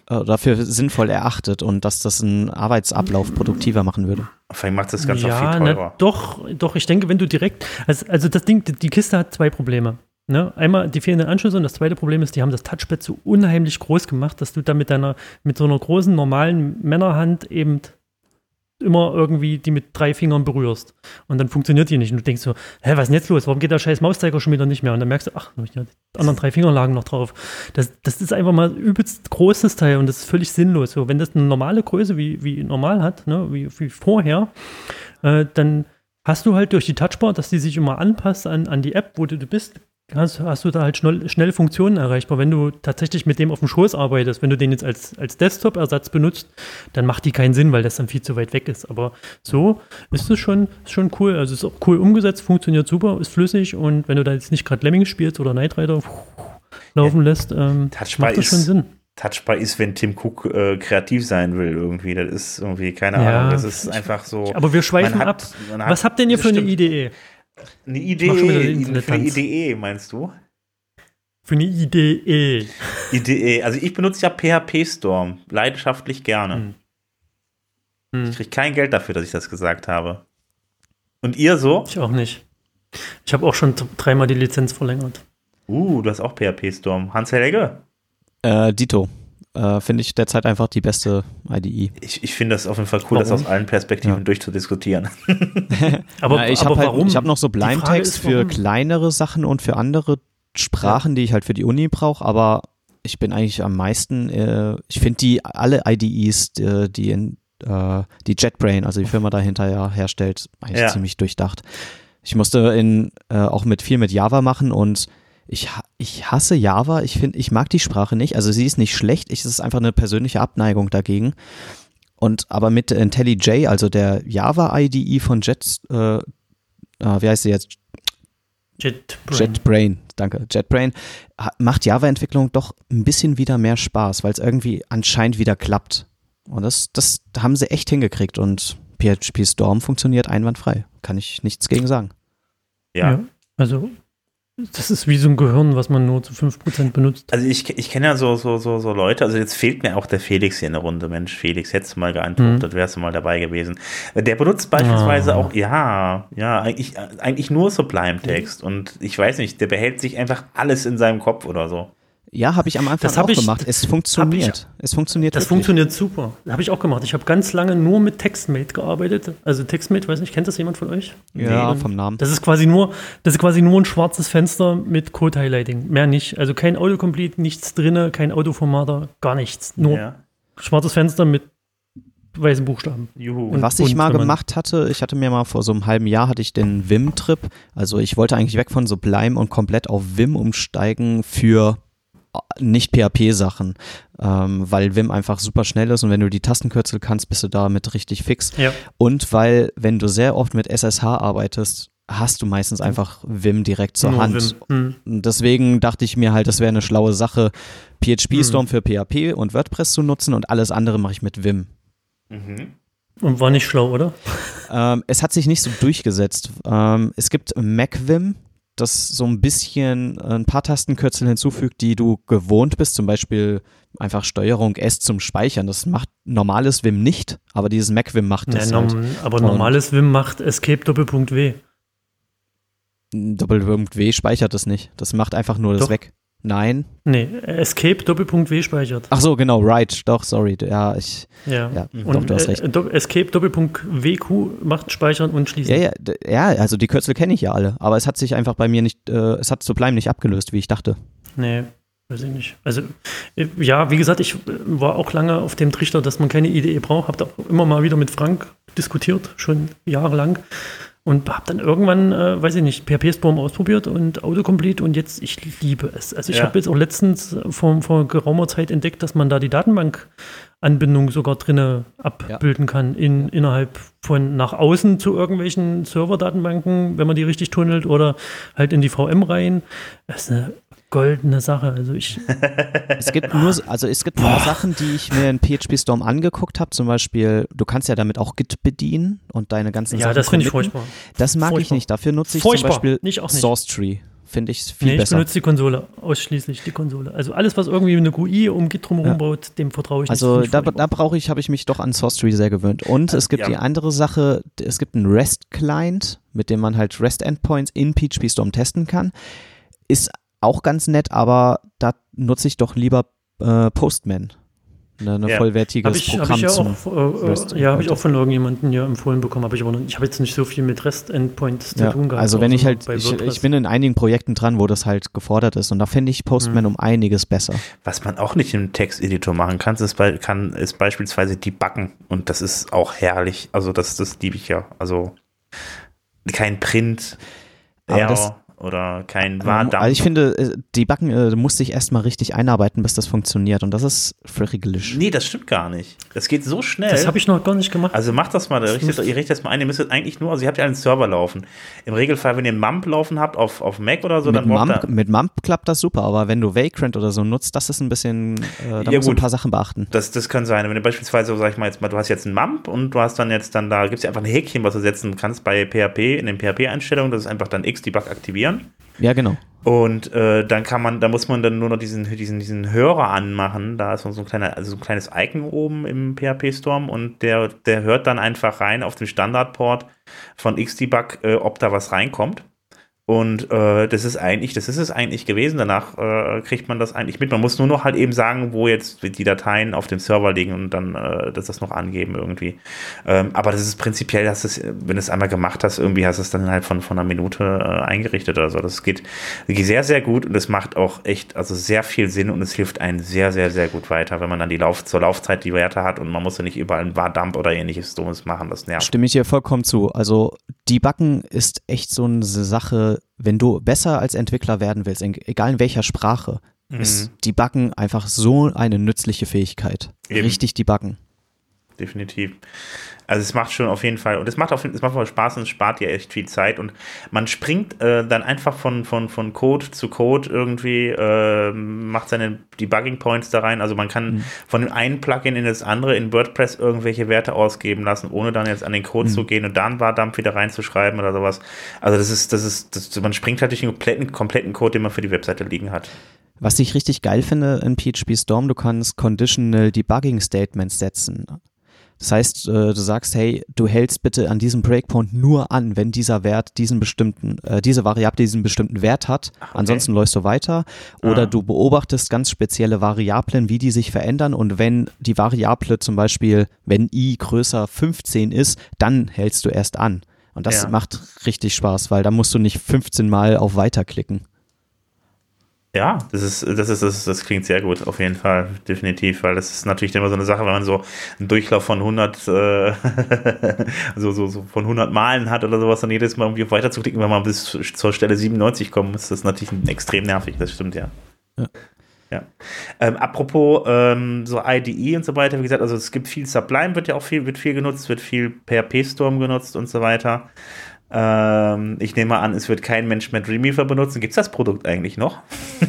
äh, dafür sinnvoll erachtet und dass das einen Arbeitsablauf produktiver machen würde. vielleicht macht das Ganze auch ja, viel na, teurer. doch, doch. Ich denke, wenn du direkt, also, also das Ding, die Kiste hat zwei Probleme. Ne? Einmal die fehlenden Anschlüsse und das zweite Problem ist, die haben das Touchpad so unheimlich groß gemacht, dass du da mit deiner, mit so einer großen normalen Männerhand eben immer irgendwie die mit drei Fingern berührst. Und dann funktioniert die nicht. Und du denkst so, hä, was ist denn jetzt los? Warum geht der scheiß Mauszeiger schon wieder nicht mehr? Und dann merkst du, ach, die anderen drei Finger lagen noch drauf. Das, das ist einfach mal übelst großes Teil und das ist völlig sinnlos. So, wenn das eine normale Größe wie, wie normal hat, ne, wie, wie vorher, äh, dann hast du halt durch die Touchbar, dass die sich immer anpasst an, an die App, wo du, du bist, hast, hast du da halt schnell, schnell Funktionen erreichbar. Wenn du tatsächlich mit dem auf dem Schoß arbeitest, wenn du den jetzt als, als Desktop-Ersatz benutzt, dann macht die keinen Sinn, weil das dann viel zu weit weg ist. Aber so ist es schon, ist schon cool. Also ist auch cool umgesetzt, funktioniert super, ist flüssig und wenn du da jetzt nicht gerade Lemmings spielst oder Knight Rider laufen lässt, ähm, macht das schon Sinn. Touchbar ist, wenn Tim Cook äh, kreativ sein will irgendwie. Das ist irgendwie, keine Ja. Ahnung, das ist einfach so. Aber wir schweifen ab. hat- hat- Was habt denn ihr für eine stimmt. Idee? Eine Idee, für eine. Idee, meinst du? Für eine Idee. Idee, also ich benutze ja PHP Storm, leidenschaftlich gerne. Hm. Hm. Ich kriege kein Geld dafür, dass ich das gesagt habe. Und ihr so? Ich auch nicht. Ich habe auch schon dreimal die Lizenz verlängert. Uh, du hast auch PHP Storm. Hans Helge? Äh, Dito. Äh, Finde ich derzeit einfach die beste IDE. Ich, ich finde das auf jeden Fall cool, das Warum? aus allen Perspektiven Ja. durchzudiskutieren. [laughs] Aber, Na, ich habe halt, ich hab noch so Blindtext für kleinere Sachen und für andere Sprachen, die ich halt für die Uni brauche, aber ich bin eigentlich am meisten, äh, ich finde die alle IDEs, die, die in, äh, die JetBrain, also die Firma dahinter ja herstellt, eigentlich Ja. ziemlich durchdacht. Ich musste in, äh, auch mit viel mit Java machen und ich, ha- ich hasse Java. Ich finde, ich mag die Sprache nicht. Also sie ist nicht schlecht. Ich, es ist einfach eine persönliche Abneigung dagegen. Und aber mit IntelliJ, also der Java IDE von Jet, äh, äh, wie heißt sie jetzt? JetBrain. JetBrain, danke. JetBrain macht Java-Entwicklung doch ein bisschen wieder mehr Spaß, weil es irgendwie anscheinend wieder klappt. Und das, das haben sie echt hingekriegt und PHP Storm funktioniert einwandfrei. Kann ich nichts gegen sagen. Ja. Ja. Also, das ist wie so ein Gehirn, was man nur zu 5% benutzt. Also ich, ich kenne ja so, so, so, so Leute, also jetzt fehlt mir auch der Felix hier in der Runde. Mensch, Felix, hättest du mal geantwortet, wärst du mal dabei gewesen. Der benutzt beispielsweise Ah. auch, ja, ja, eigentlich, eigentlich nur Sublime-Text und ich weiß nicht, der behält sich einfach alles in seinem Kopf oder so. Ja, habe ich am Anfang auch ich- gemacht. Es funktioniert. Es funktioniert Das wirklich. funktioniert super. Das habe ich auch gemacht. Ich habe ganz lange nur mit TextMate gearbeitet. Also TextMate, weiß nicht, kennt das jemand von euch? Ja, Nee. vom Namen. Das ist quasi nur, das ist quasi nur ein schwarzes Fenster mit Code-Highlighting. Mehr nicht. Also kein Autocomplete, nichts drinne, kein Autoformater, gar nichts. Nur Ja. schwarzes Fenster mit weißen Buchstaben. Juhu. Und- Was ich mal wenn man- gemacht hatte, ich hatte mir mal vor so einem halben Jahr hatte ich den Vim-Trip. Also ich wollte eigentlich weg von Sublime und komplett auf Vim umsteigen für nicht PHP-Sachen, ähm, weil Vim einfach super schnell ist und wenn du die Tastenkürzel kannst, bist du damit richtig fix. Ja. Und weil, wenn du sehr oft mit SSH arbeitest, hast du meistens einfach Vim direkt zur Nur Hand. Hm. Deswegen dachte ich mir halt, das wäre eine schlaue Sache, PHP Mhm. Storm für PHP und WordPress zu nutzen und alles andere mache ich mit Vim. Mhm. Und war nicht schlau, oder? Ähm, es hat sich nicht so durchgesetzt. Ähm, es gibt MacVim, das so ein bisschen äh, ein paar Tastenkürzel hinzufügt, die du gewohnt bist, zum Beispiel einfach Steuerung S zum Speichern. Das macht normales Vim nicht, aber dieses MacVim macht Ja, das halt. norm, aber normales Vim macht Escape Doppelpunkt W. Doppelpunkt W speichert das nicht. Das macht einfach nur das Doch. weg. Nein. Nee, Escape Doppelpunkt W speichert. Ach so, genau, right. Doch, sorry. Ja, ich. Ja. Ja, Und doch, du hast äh, recht. Escape Doppelpunkt WQ macht speichern und schließen. Ja, ja, ja, also die Kürzel kenne ich ja alle, aber es hat sich einfach bei mir nicht, äh, es hat Sublime nicht abgelöst, wie ich dachte. Nee, weiß ich nicht. Also, äh, ja, wie gesagt, ich äh, war auch lange auf dem Trichter, dass man keine IDE braucht. Habe da immer mal wieder mit Frank diskutiert, schon jahrelang. Und habe dann irgendwann, äh, weiß ich nicht, PHP-Storm ausprobiert und Autocomplete und jetzt, ich liebe es. Also ich Ja. habe jetzt auch letztens vor, vor geraumer Zeit entdeckt, dass man da die Datenbank-Anbindung sogar drinne abbilden kann, in, innerhalb von nach außen zu irgendwelchen Server-Datenbanken, wenn man die richtig tunnelt oder halt in die VM rein. Das ist eine goldene Sache. Also ich, Es gibt nur, also es gibt nur Sachen, die ich mir in PHP Storm angeguckt habe. Zum Beispiel, du kannst ja damit auch Git bedienen und deine ganzen ja, Sachen das finde ich furchtbar. Das mag ich Furchtbar. nicht. Dafür nutze ich Furchtbar. zum Beispiel Nicht, auch nicht. Source Tree. Finde ich viel Nee, ich besser. benutze die Konsole, ausschließlich die Konsole. Also alles, was irgendwie eine GUI um Git drumherum Ja. baut, dem vertraue ich Also nicht. da, Finde ich da brauche ich, habe ich mich doch an Source Tree sehr gewöhnt. Und es gibt ja. die andere Sache, es gibt einen REST-Client, mit dem man halt REST-Endpoints in PHP Storm testen kann. Ist auch ganz nett, aber da nutze ich doch lieber äh, Postman. Eine, eine Ja. vollwertiges Habe ich, hab Programm ich ja auch, äh, äh, ja, habe ich auch von irgendjemandem hier empfohlen bekommen, ich aber ich habe jetzt nicht so viel mit REST-Endpoints zu Ja, tun gehabt. also wenn ich halt, ich, ich bin in einigen Projekten dran, wo das halt gefordert ist und da finde ich Postman Mhm. um einiges besser. Was man auch nicht im Texteditor machen kann, ist, kann, ist beispielsweise debuggen. Und das ist auch herrlich. Also, das, das liebe ich ja. Also, kein Print, Aber Error das- oder kein Ähm, Wahrdump. Also ich finde, äh, die Backen äh, musst dich erstmal richtig einarbeiten, bis das funktioniert und das ist frickelisch. Nee, das stimmt gar nicht. Das geht so schnell. das habe ich noch gar nicht gemacht. Also macht das mal, richtet, muss- ihr richtet das mal ein, ihr müsstet eigentlich nur, also ihr habt ja einen Server laufen. Im Regelfall, wenn ihr MAMP laufen habt auf, auf Mac oder so, mit, dann braucht Mump, ihr, mit Mump klappt das super, aber wenn du Vagrant oder so nutzt, das ist ein bisschen, äh, da Ja, musst du ein paar Sachen beachten. das, das kann sein. Wenn du beispielsweise, sag ich mal jetzt mal, du hast jetzt einen MAMP und du hast dann jetzt dann, da gibt es ja einfach ein Häkchen, was du setzen kannst bei PHP, in den PHP-Einstellungen, das ist einfach dann Xdebug aktivieren. Ja, genau. Und äh, dann kann man, da muss man dann nur noch diesen, diesen, diesen Hörer anmachen. Da ist so ein kleiner, also so ein kleines Icon oben im PHP-Storm und der, der hört dann einfach rein auf den Standardport von Xdebug, äh, ob da was reinkommt. Und äh, das ist eigentlich, das ist es eigentlich gewesen. Danach äh, kriegt man das eigentlich mit. Man muss nur noch halt eben sagen, wo jetzt die Dateien auf dem Server liegen und dann äh, das, das noch angeben irgendwie. Ähm, aber das ist prinzipiell, dass es, wenn du es einmal gemacht hast, irgendwie hast du es dann halt von, von einer Minute äh, eingerichtet oder so. Das geht, sehr, sehr gut und es macht auch echt, also sehr viel Sinn und es hilft einen sehr, sehr, sehr gut weiter, wenn man dann die Lauf zur Laufzeit die Werte hat und man muss ja nicht überall ein Wardump oder ähnliches Dummes machen. Das nervt. Stimme ich dir vollkommen zu. Also Debuggen ist echt so eine Sache, wenn du besser als Entwickler werden willst, egal in welcher Sprache, mhm. ist Debuggen einfach so eine nützliche Fähigkeit. Eben. Richtig debuggen. Definitiv. Also es macht schon auf jeden Fall, und es macht, auf, es macht Spaß und es spart ja echt viel Zeit und man springt äh, dann einfach von, von, von Code zu Code irgendwie, äh, macht seine Debugging Points da rein. Also man kann mhm. von dem einen Plugin in das andere in WordPress irgendwelche Werte ausgeben lassen, ohne dann jetzt an den Code mhm. zu gehen und dann Wardump wieder reinzuschreiben oder sowas. Also das ist, das ist, das, man springt halt durch den kompletten, kompletten Code, den man für die Webseite liegen hat. Was ich richtig geil finde in PHP Storm, du kannst Conditional Debugging Statements setzen. Das heißt, äh, du sagst, hey, du hältst bitte an diesem Breakpoint nur an, wenn dieser Wert diesen bestimmten, äh, diese Variable diesen bestimmten Wert hat. Okay. Ansonsten läufst du weiter. Oder ah. du beobachtest ganz spezielle Variablen, wie die sich verändern. Und wenn die Variable zum Beispiel, wenn i größer 15 ist, dann hältst du erst an. Und das ja. macht richtig Spaß, weil da musst du nicht 15 Mal auf Weiter klicken. Ja, das ist, das ist, das, das klingt sehr gut, auf jeden Fall, definitiv, weil das ist natürlich immer so eine Sache, wenn man so einen Durchlauf von 100, äh, [laughs] so, so, so von 100 Malen hat oder sowas, dann jedes Mal irgendwie weiter zu klicken, wenn man bis zur Stelle 97 kommt, ist das natürlich extrem nervig, das stimmt, ja. Ja. ja. Ähm, apropos ähm, so IDE und so weiter, wie gesagt, also es gibt viel Sublime, wird ja auch viel, wird viel genutzt, wird viel PHP-Storm genutzt und so weiter. Ähm, ich nehme an, es wird kein Mensch mehr Dreamweaver benutzen. Gibt es das Produkt eigentlich noch?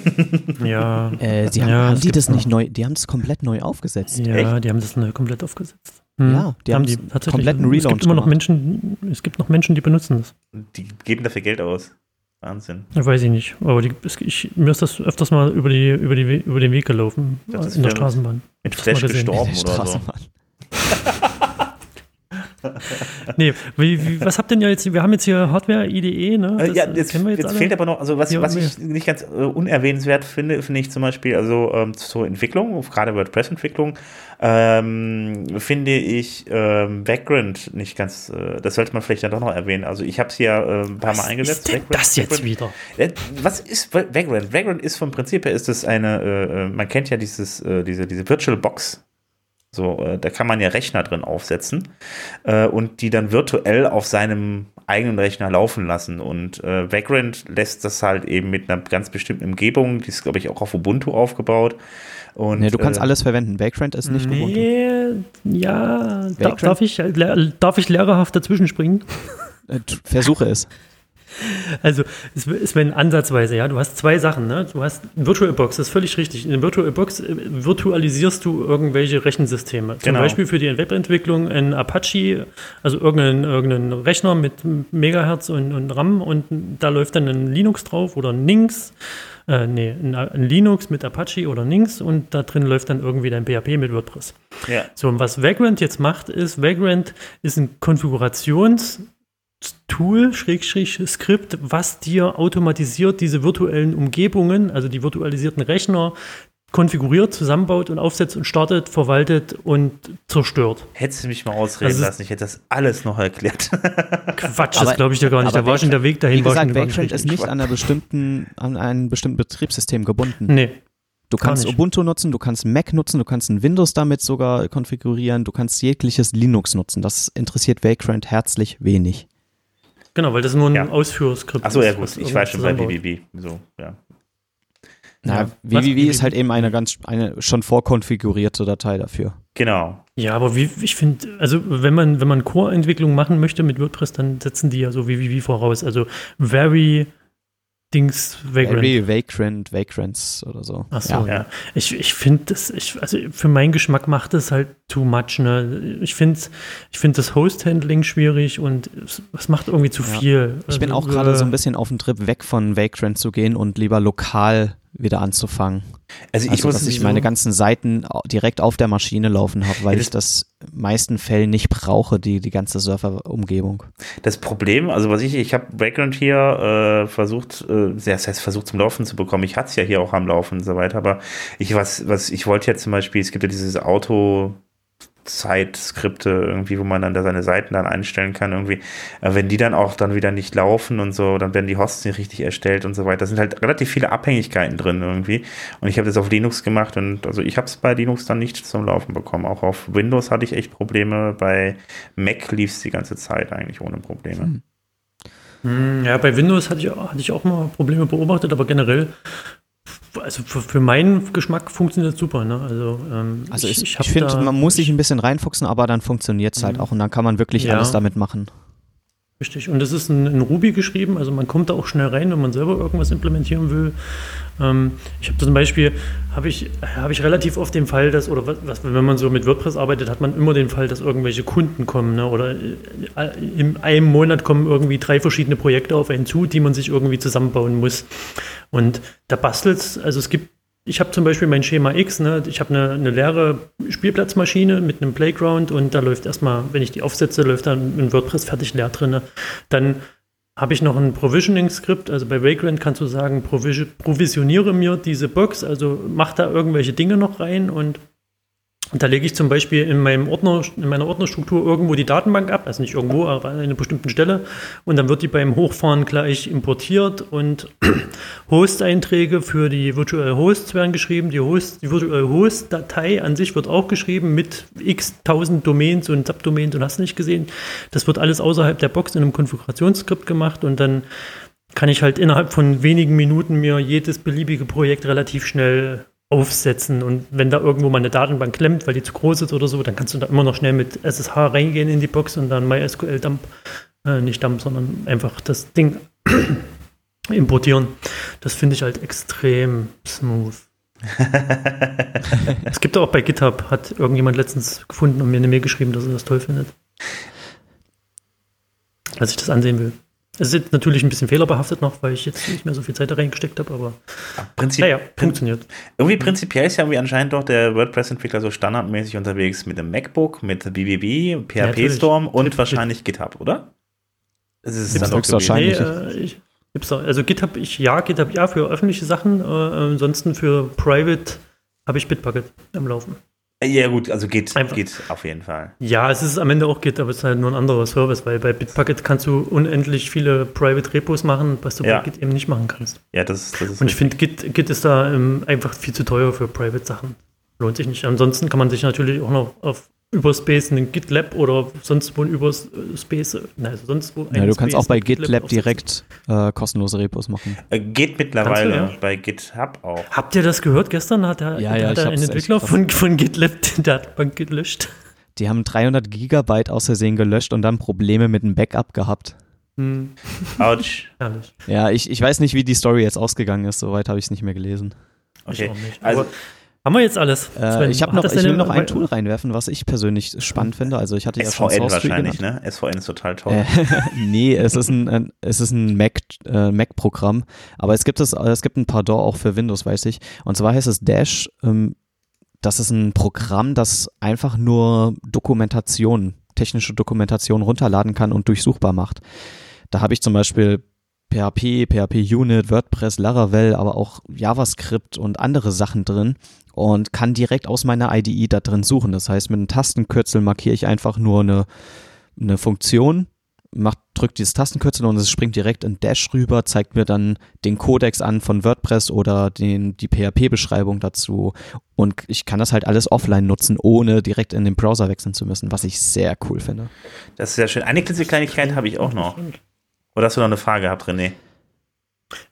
[laughs] ja. Äh, sie haben, ja, haben die das nicht neu, die haben es komplett neu aufgesetzt. Ja, Echt? die haben das neu komplett aufgesetzt. Hm. Ja, die haben, die tatsächlich kompletten Relaunch Es gibt immer noch Menschen, es gibt noch Menschen, die benutzen das. Die geben dafür Geld aus. Wahnsinn. Weiß ich nicht. Aber die, ich, mir ist das öfters mal über, die, über, die, über den Weg gelaufen. in der Straßenbahn. Mit Flash gestorben oder so. [laughs] nee, wie, wie, was habt denn ja jetzt, wir haben jetzt hier Hardware IDE, ne? Äh, das, ja, jetzt, jetzt, jetzt fehlt aber noch, also was, ja, was ich nicht ganz uh, unerwähnenswert finde, finde ich zum Beispiel, also ähm, zur Entwicklung, gerade WordPress-Entwicklung, ähm, finde ich ähm, Background nicht ganz, äh, das sollte man vielleicht dann doch noch erwähnen. Also ich habe es hier äh, ein paar was Mal eingesetzt. Ist denn das jetzt Background. wieder? Äh, was ist Background? Background ist vom Prinzip her ist es eine, äh, äh, man kennt ja dieses, diese, diese Virtual Box so, äh, da kann man ja Rechner drin aufsetzen äh, und die dann virtuell auf seinem eigenen Rechner laufen lassen. Und äh, Vagrant lässt das halt eben mit einer ganz bestimmten Umgebung, die ist, glaube ich, auch auf Ubuntu aufgebaut. Und, nee, du kannst äh, alles verwenden. Vagrant ist nicht nee, Ubuntu. Ja, Vagrant? darf ich, darf ich lehrerhaft dazwischen springen? Äh, versuche es. Also, es ist wenn ansatzweise, ja, du hast zwei Sachen, ne? Du hast VirtualBox, das ist völlig richtig. In der VirtualBox äh, virtualisierst du irgendwelche Rechensysteme. Zum genau. Beispiel für die Webentwicklung ein Apache, also irgendeinen, irgendeinen Rechner mit Megahertz und, und RAM und da läuft dann ein Linux drauf oder ein Nix. Äh, nee, ein, ein, Linux mit Apache oder Nix und da drin läuft dann irgendwie dein PHP mit WordPress. Ja. So, und was Vagrant jetzt macht, ist, Vagrant ist ein Konfigurations- Tool, Schrägstrich Skript, was dir automatisiert diese virtuellen Umgebungen, also die virtualisierten Rechner, konfiguriert, zusammenbaut und aufsetzt und startet, verwaltet und zerstört. Hättest du mich mal ausreden also, lassen, ich hätte das alles noch erklärt. [laughs] Quatsch, das glaube ich dir gar nicht. Da war schon der Weg dahin. Wie gesagt, Vagrant ist nicht an, einer bestimmten, an ein bestimmtes Betriebssystem gebunden. Nee. Du kannst Ubuntu nutzen, du kannst Mac nutzen, du kannst ein Windows damit sogar konfigurieren, du kannst jegliches Linux nutzen. Das interessiert Vagrant herzlich wenig. Genau, weil das nur ein ja. Ausführungsskript Achso, ja gut, ich war schon bei BBB. So, ja. Na, ja, WWW ist halt eben eine ganz eine schon vorkonfigurierte Datei dafür. Genau. Ja, aber wie, ich finde, also wenn man, wenn man Core-Entwicklung machen möchte mit WordPress, dann setzen die ja so WWW voraus. Also very Dings Vagrant. Very Vagrant, Vagrants oder so. Ach so, ja. ja. Ich, ich finde das, ich, also für meinen Geschmack macht das halt too much. Ne? Ich finde ich find das Host-Handling schwierig und es, es, macht irgendwie zu viel. Ich bin also, auch gerade so ein bisschen auf dem Trip weg von Vagrant zu gehen und lieber lokal wieder anzufangen. Also, ich Also, muss dass ich so- meine ganzen Seiten direkt auf der Maschine laufen habe, weil Ja, ich das in meisten Fällen nicht brauche, die, die ganze Surfer-Umgebung. Das Problem, also was ich, ich habe Background hier äh, versucht, äh, das heißt versucht zum Laufen zu bekommen. Ich hatte es ja hier auch am Laufen und so weiter, aber ich was, was ich wollte jetzt zum Beispiel, es gibt ja dieses Auto Zeitskripte irgendwie, wo man dann da seine Seiten dann einstellen kann irgendwie. Wenn die dann auch dann wieder nicht laufen und so, dann werden die Hosts nicht richtig erstellt und so weiter. Da sind halt relativ viele Abhängigkeiten drin irgendwie. Und ich habe das auf Linux gemacht und also ich habe es bei Linux dann nicht zum Laufen bekommen. Auch auf Windows hatte ich echt Probleme. Bei Mac lief es die ganze Zeit eigentlich ohne Probleme. Hm, Ja, bei Windows hatte ich, hatte ich auch mal Probleme beobachtet, aber generell, also für, für meinen Geschmack funktioniert es super. Ne? Also, ähm, Also ich, ich, hab finde, man muss sich ein bisschen reinfuchsen, aber dann funktioniert es halt auch und dann kann man wirklich Ja. alles damit machen. Richtig. Und das ist in, in Ruby geschrieben, also man kommt da auch schnell rein, wenn man selber irgendwas implementieren will. Ähm, ich habe zum Beispiel, habe ich, habe ich relativ oft den Fall, dass, oder was, wenn man so mit WordPress arbeitet, hat man immer den Fall, dass irgendwelche Kunden kommen. Ne? Oder äh, in einem Monat kommen irgendwie drei verschiedene Projekte auf einen zu, die man sich irgendwie zusammenbauen muss. Und da bastelt also es gibt ich habe zum Beispiel mein Schema X, ne? ich habe eine, eine leere Spielplatzmaschine mit einem Playground und da läuft erstmal, wenn ich die aufsetze, läuft dann ein WordPress fertig leer drin. Dann habe ich noch ein Provisioning-Skript, also bei Vagrant kannst du sagen, provis provisioniere mir diese Box, also mach da irgendwelche Dinge noch rein und und da lege ich zum Beispiel in, meinem Ordner, in meiner Ordnerstruktur irgendwo die Datenbank ab, also nicht irgendwo, aber an einer bestimmten Stelle. Und dann wird die beim Hochfahren gleich importiert und [clears throat] Host-Einträge für die Virtual Hosts werden geschrieben. Die, Host, die Virtual Host-Datei an sich wird auch geschrieben mit x tausend Domains und Subdomains und hast nicht gesehen. Das wird alles außerhalb der Box in einem Konfigurationsskript gemacht und dann kann ich halt innerhalb von wenigen Minuten mir jedes beliebige Projekt relativ schnell aufsetzen. Und wenn da irgendwo mal eine Datenbank klemmt, weil die zu groß ist oder so, dann kannst du da immer noch schnell mit SSH reingehen in die Box und dann MySQL-Dump, äh, nicht Dump, sondern einfach das Ding [clears throat] importieren. Das finde ich halt extrem smooth. [laughs] es gibt auch bei GitHub, hat irgendjemand letztens gefunden und mir eine Mail geschrieben, dass er das toll findet. Dass ich das ansehen will. Es ist natürlich ein bisschen fehlerbehaftet noch, weil ich jetzt nicht mehr so viel Zeit da reingesteckt habe, aber Prinzip, naja, funktioniert. irgendwie prinzipiell ist ja irgendwie anscheinend doch der WordPress-Entwickler so standardmäßig unterwegs mit dem MacBook, mit BBB, PHP natürlich. Storm und wahrscheinlich GitHub, oder? Es ist Gibt's dann doch höchstwahrscheinlich. Nee, äh, ich, gibt's auch. Also GitHub, ich ja, GitHub ja für öffentliche Sachen, äh, ansonsten für Private habe ich Bitbucket am Laufen. Ja, gut, also geht, Einfach. geht auf jeden Fall. Ja, es ist am Ende auch Git, aber es ist halt nur ein anderer Service, weil bei Bitbucket kannst du unendlich viele Private Repos machen, was du Ja. bei Git eben nicht machen kannst. Ja, das, das ist Und ich finde, Git, Git ist da ähm, einfach viel zu teuer für Private Sachen. Lohnt sich nicht. Ansonsten kann man sich natürlich auch noch auf Überspace einen GitLab oder sonst wo ein Überspace, nein, also sonst wo Ja, du kannst auch bei GitLab aufsetzen. direkt äh, kostenlose Repos machen. Äh, geht mittlerweile du, ja. bei GitHub auch. Habt ihr das gehört? Gestern hat, der, Ja, ja, hat ein Entwickler von, von GitLab die Datenbank gelöscht. Die haben 300 Gigabyte aus Versehen gelöscht und dann Probleme mit dem Backup gehabt. Hm, Autsch. [laughs] Ja, ich, ich weiß nicht, wie die Story jetzt ausgegangen ist. Soweit habe ich es nicht mehr gelesen. Okay. Ich auch nicht. Also, haben wir jetzt alles? Äh, ich habe noch, ich will noch ein Tool reinwerfen, was ich persönlich spannend finde. Also ich hatte ja schon SVN Tree wahrscheinlich, ne? SVN ist total toll. Äh, [laughs] nee, es ist ein, ein es ist ein Mac äh, Mac Programm, aber es gibt es es gibt ein Pardon auch für Windows, weiß ich. Und zwar heißt es Dash. Ähm, das ist ein Programm, das einfach nur Dokumentation, technische Dokumentation runterladen kann und durchsuchbar macht. Da habe ich zum Beispiel PHP, PHP Unit, WordPress, Laravel, aber auch JavaScript und andere Sachen drin und kann direkt aus meiner IDE da drin suchen. Das heißt, mit einem Tastenkürzel markiere ich einfach nur eine, eine Funktion, macht, drückt dieses Tastenkürzel und es springt direkt in Dash rüber, zeigt mir dann den Codex an von WordPress oder den, die PHP-Beschreibung dazu. Und ich kann das halt alles offline nutzen, ohne direkt in den Browser wechseln zu müssen, was ich sehr cool finde. Das ist sehr schön. Eine kleinigkeit habe ich auch noch. Oder hast du noch eine Frage gehabt, René?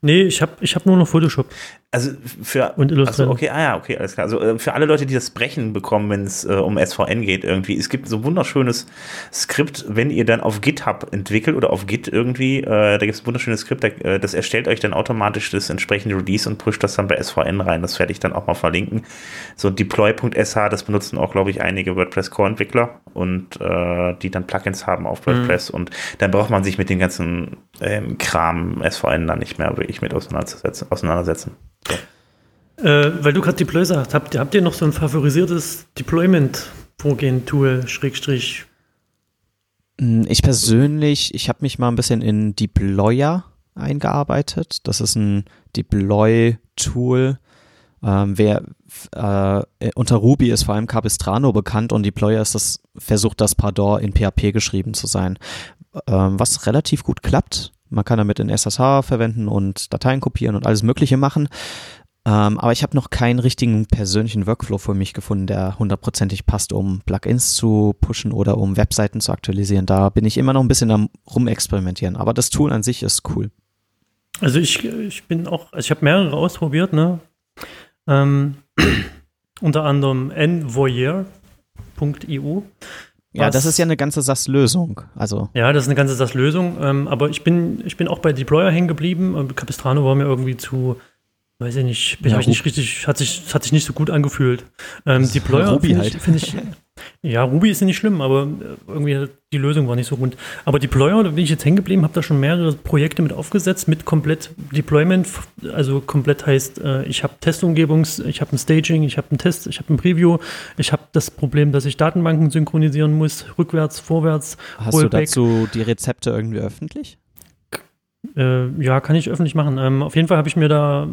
Nee, ich habe ich hab nur noch Photoshop. Also für Und Illustrator. Also okay, ah ja, okay, alles klar. Also äh, für alle Leute, die das Brechen bekommen, wenn es äh, um SVN geht, irgendwie, es gibt so ein wunderschönes Skript, wenn ihr dann auf GitHub entwickelt oder auf Git irgendwie, äh, da gibt es ein wunderschönes Skript, da, äh, das erstellt euch dann automatisch das entsprechende Release und pusht das dann bei SVN rein. Das werde ich dann auch mal verlinken. So deploy.sh, das benutzen auch, glaube ich, einige WordPress Core-Entwickler und äh, die dann Plugins haben auf WordPress und dann braucht man sich mit dem ganzen ähm, Kram SVN dann nicht mehr wirklich mit auseinanderzusetzen, auseinandersetzen. Äh, weil du gerade Deploy sagst, habt, habt ihr noch so ein favorisiertes Deployment-Vorgehen-Tool, Schrägstrich? Hm, ich persönlich, ich habe mich mal ein bisschen in Deployer eingearbeitet. Das ist ein Deploy-Tool. Ähm, wer äh, unter Ruby ist vor allem Capistrano bekannt und Deployer ist das, versucht das Pardon in PHP geschrieben zu sein. Ähm, was relativ gut klappt. Man kann damit in SSH verwenden und Dateien kopieren und alles Mögliche machen. Ähm, aber ich habe noch keinen richtigen persönlichen Workflow für mich gefunden, der hundertprozentig passt, um Plugins zu pushen oder um Webseiten zu aktualisieren. Da bin ich immer noch ein bisschen am rumexperimentieren. Aber das Tool an sich ist cool. Also ich, ich bin auch, also ich habe mehrere ausprobiert, ne? Ähm, [clears throat] unter anderem envoyer.eu. Ja, das ist ja eine ganze SAS-Lösung. Also. Ja, das ist eine ganze SAS-Lösung. Ähm, aber ich bin, ich bin auch bei Deployer hängen geblieben. Capistrano war mir irgendwie zu, weiß ich nicht, bin ja, ich nicht richtig, hat sich, hat sich nicht so gut angefühlt. Ähm, Deployer finde halt. ich, ich, [laughs] ja, Ruby ist ja nicht schlimm, aber äh, irgendwie die Lösung war nicht so rund. Aber Deployer, da bin ich jetzt hängen geblieben, habe da schon mehrere Projekte mit aufgesetzt, mit komplett Deployment. Also komplett heißt, äh, ich habe Testumgebungs, ich habe ein Staging, ich habe einen Test, ich habe ein Preview, ich habe das Problem, dass ich Datenbanken synchronisieren muss, rückwärts, vorwärts. Hast Rollback. du dazu die Rezepte irgendwie öffentlich? Äh, ja, kann ich öffentlich machen. Ähm, auf jeden Fall habe ich mir da,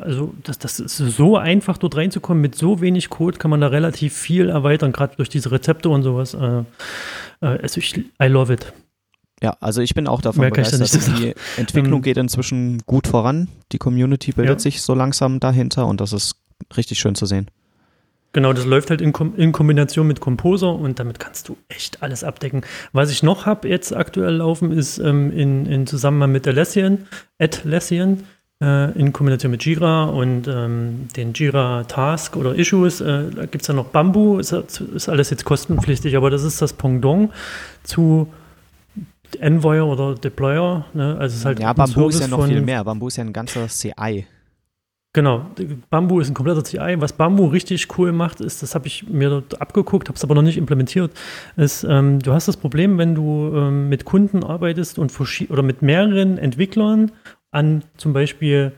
also das, das ist so einfach, dort reinzukommen. Mit so wenig Code kann man da relativ viel erweitern, gerade durch diese Rezepte und sowas. Äh, äh, also ich, I love it. Ja, also ich bin auch davon Mehr begeistert. Die Entwicklung ähm, geht inzwischen gut voran. Die Community bildet ja. sich so langsam dahinter und das ist richtig schön zu sehen. Genau, das läuft halt in, Kom in, Kombination mit Composer und damit kannst du echt alles abdecken. Was ich noch habe jetzt aktuell laufen, ist ähm, in, in Zusammenhang mit Alessian, Atlassian, äh, in Kombination mit Jira und ähm, den Jira Task oder Issues. Äh, da gibt es ja noch Bamboo, ist, ist, alles jetzt kostenpflichtig, aber das ist das Pendant zu Envoy oder Deployer. Ne? Also es ist halt ja, Bamboo ist ja noch viel mehr. Bamboo ist ja ein ganzer CI. Genau, Bamboo ist ein kompletter CI. Was Bamboo richtig cool macht, ist, das habe ich mir dort abgeguckt, habe es aber noch nicht implementiert, ist, ähm, du hast das Problem, wenn du ähm, mit Kunden arbeitest und oder mit mehreren Entwicklern an zum Beispiel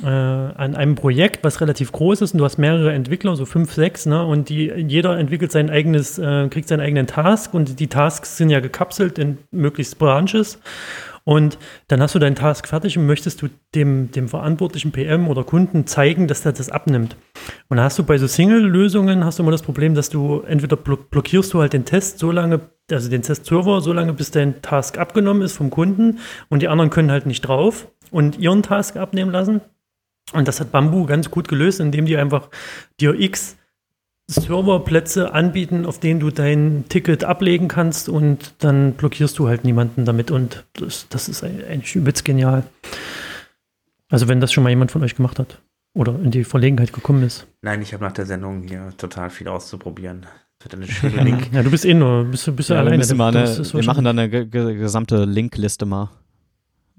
äh, an einem Projekt, was relativ groß ist und du hast mehrere Entwickler, so fünf, sechs, ne, und die, jeder entwickelt sein eigenes, äh, kriegt seinen eigenen Task und die Tasks sind ja gekapselt in möglichst Branches und dann hast du deinen Task fertig und möchtest du dem, dem verantwortlichen PM oder Kunden zeigen, dass der das abnimmt. Und hast du bei so Single-Lösungen hast du immer das Problem, dass du entweder blockierst du halt den Test so lange, also den Test-Server so lange, bis dein Task abgenommen ist vom Kunden und die anderen können halt nicht drauf und ihren Task abnehmen lassen. Und das hat Bamboo ganz gut gelöst, indem die einfach dir X Serverplätze anbieten, auf denen du dein Ticket ablegen kannst und dann blockierst du halt niemanden damit und das, das ist eigentlich übelst genial. Also wenn das schon mal jemand von euch gemacht hat oder in die Verlegenheit gekommen ist. Nein, ich habe nach der Sendung hier total viel auszuprobieren. [laughs] ja, du bist eh nur, bist, bist ja, alleine. Wir, eine, wir machen dann eine gesamte Linkliste mal.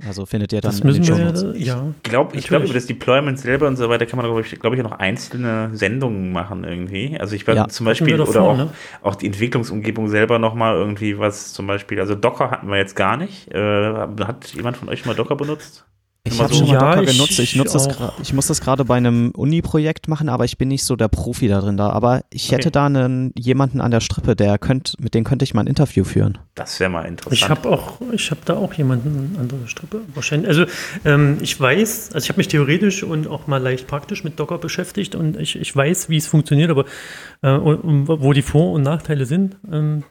Also findet ihr dann das müssen wir, ja. Ich glaube, ich glaube, über das Deployment selber und so weiter kann man, glaube ich, glaub ich, noch einzelne Sendungen machen irgendwie. Also ich werde ja, zum Beispiel davor, oder auch, ne? auch die Entwicklungsumgebung selber nochmal irgendwie was zum Beispiel, also Docker hatten wir jetzt gar nicht. Äh, hat jemand von euch mal Docker benutzt? Ich habe so, schon mal ja, Docker genutzt. Ich, nutze das ich muss das gerade bei einem Uni-Projekt machen, aber ich bin nicht so der Profi da drin da. Aber ich hätte da einen, jemanden an der Strippe, der könnt, mit dem könnte ich mal ein Interview führen. Das wäre mal interessant. Ich habe auch, ich habe da auch jemanden an der Strippe. Wahrscheinlich. Also ähm, ich weiß, also ich habe mich theoretisch und auch mal leicht praktisch mit Docker beschäftigt und ich, ich weiß, wie es funktioniert, aber äh, wo die Vor- und Nachteile sind. Ähm,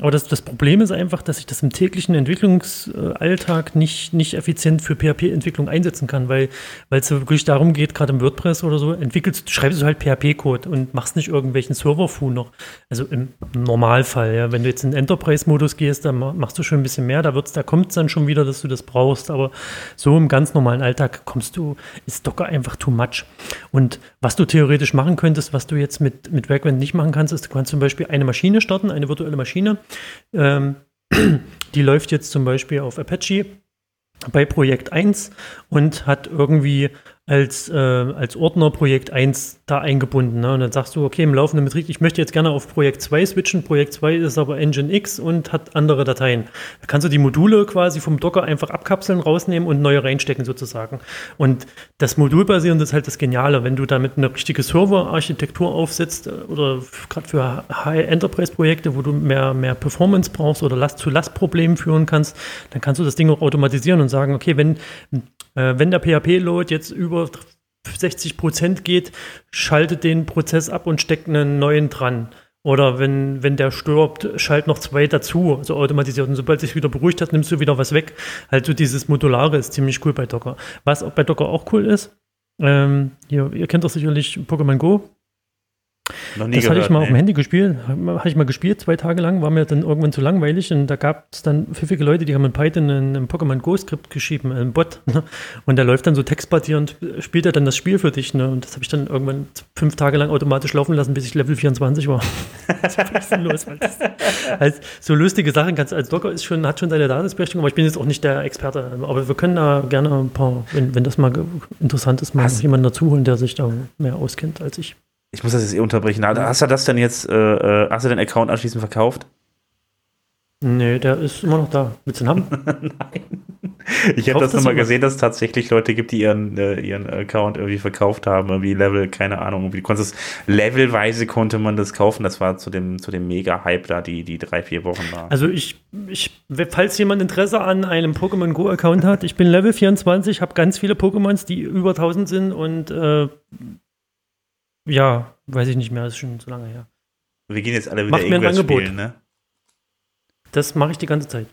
aber das, das Problem ist einfach, dass ich das im täglichen Entwicklungsalltag nicht, nicht effizient für PHP-Entwicklung einsetzen kann, weil es wirklich darum geht, gerade im WordPress oder so, entwickelst, schreibst du halt PHP-Code und machst nicht irgendwelchen Server-Fu noch. Also im Normalfall, ja. Wenn du jetzt in Enterprise-Modus gehst, dann machst du schon ein bisschen mehr, da da kommt es dann schon wieder, dass du das brauchst. Aber so im ganz normalen Alltag kommst du, ist Docker einfach too much. Und was du theoretisch machen könntest, was du jetzt mit, mit Wagwand nicht machen kannst, ist, du kannst zum Beispiel eine Maschine starten, eine virtuelle Maschine ähm, [clears throat] die läuft jetzt zum Beispiel auf Apache bei Projekt 1 und hat irgendwie als, äh, als Ordner Projekt 1 da eingebunden. Ne? Und dann sagst du, okay, im laufenden Betrieb, ich möchte jetzt gerne auf Projekt 2 switchen. Projekt 2 ist aber Engine X und hat andere Dateien. Da kannst du die Module quasi vom Docker einfach abkapseln, rausnehmen und neue reinstecken sozusagen. Und das Modulbasierende ist halt das Geniale. Wenn du damit eine richtige Server-Architektur aufsetzt äh, oder gerade für High-Enterprise-Projekte, wo du mehr, mehr Performance brauchst oder Last-zu-Last-Problemen führen kannst, dann kannst du das Ding auch automatisieren und sagen, okay, wenn, wenn der PHP-Load jetzt über 60 Prozent geht, schaltet den Prozess ab und steckt einen neuen dran. Oder wenn, wenn der stirbt, schalt noch zwei dazu, also automatisiert. Und sobald sich wieder beruhigt hat, nimmst du wieder was weg. Also dieses Modulare ist ziemlich cool bei Docker. Was bei Docker auch cool ist, ähm, ihr, ihr kennt doch sicherlich Pokémon Go. Noch nie das gehört, hatte ich mal nee. auf dem Handy gespielt. Habe ich mal gespielt, zwei Tage lang. War mir dann irgendwann zu langweilig. Und da gab es dann pfiffige Leute, die haben in Python ein, Pokémon Go-Skript geschrieben, ein Bot. [laughs] Ne? Und der läuft dann so textbasierend, spielt er dann das Spiel für dich. Ne? Und das habe ich dann irgendwann fünf Tage lang automatisch laufen lassen, bis ich Level 24 war. [laughs] das war sinnlos, weil das, also so lustige Sachen kannst als Docker ist schon, hat schon seine Daseinsberechtigung, aber ich bin jetzt auch nicht der Experte. Aber wir können da gerne ein paar, wenn, wenn das mal interessant ist, mal jemanden dazu holen, der sich da mehr auskennt als ich. Ich muss das jetzt eh unterbrechen. Hast du das denn jetzt, äh, äh, hast du den Account anschließend verkauft? Nee, der ist immer noch da. Willst du ihn haben? [laughs] Ich habe Kauft das nochmal gesehen, dass es tatsächlich Leute gibt, die ihren, äh, ihren Account irgendwie verkauft haben, irgendwie Level, keine Ahnung, irgendwie konntest levelweise konnte man das kaufen. Das war zu dem, zu dem Mega-Hype da, die, die drei, vier Wochen war. Also ich, ich, falls jemand Interesse an einem Pokémon Go Account hat, ich bin Level 24, habe ganz viele Pokémons, die über 1000 sind und äh, ja, weiß ich nicht mehr, ist schon zu lange her. Wir gehen jetzt alle wieder Macht mir ein Angebot. spielen, ne? Das mache ich die ganze Zeit.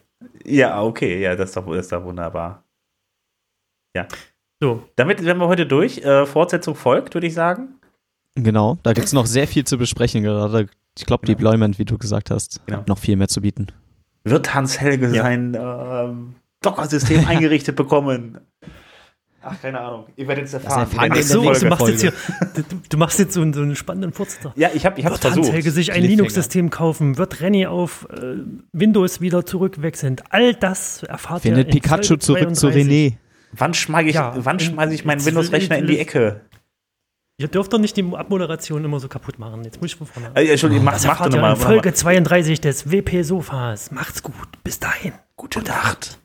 Ja, okay, ja, das ist doch, das ist doch wunderbar. So, Damit wären wir heute durch. Äh, Fortsetzung folgt, würde ich sagen. Genau, da gibt es noch sehr viel zu besprechen gerade. Ich glaube, Genau. Deployment, wie du gesagt hast, Genau. hat noch viel mehr zu bieten. Wird Hans Helge Ja. sein ähm, Docker-System [laughs] eingerichtet bekommen? Ach, keine Ahnung. Ihr werdet es erfahren. erfahren ach so, du machst jetzt hier, du, du machst jetzt so einen, so einen spannenden Furz. Ja, ich habe ich hab's Wird Hans versucht. Helge sich ein. Linux-System kaufen? Wird Renny auf äh, Windows wieder zurückwechseln? All das erfahrt ihr Findet in Pikachu zurück zu 32. René. Wann schmeiße ich, Ja, wann schmeiße ich meinen Windows-Rechner in die Ecke? Ihr dürft doch nicht die Abmoderation immer so kaputt machen. Jetzt muss ich von vorne. Äh, Entschuldigung, mach, Das mach erfahrt doch ihr nochmal. Folge 32 des WP Sofas. Macht's gut. Bis dahin. Gute Nacht.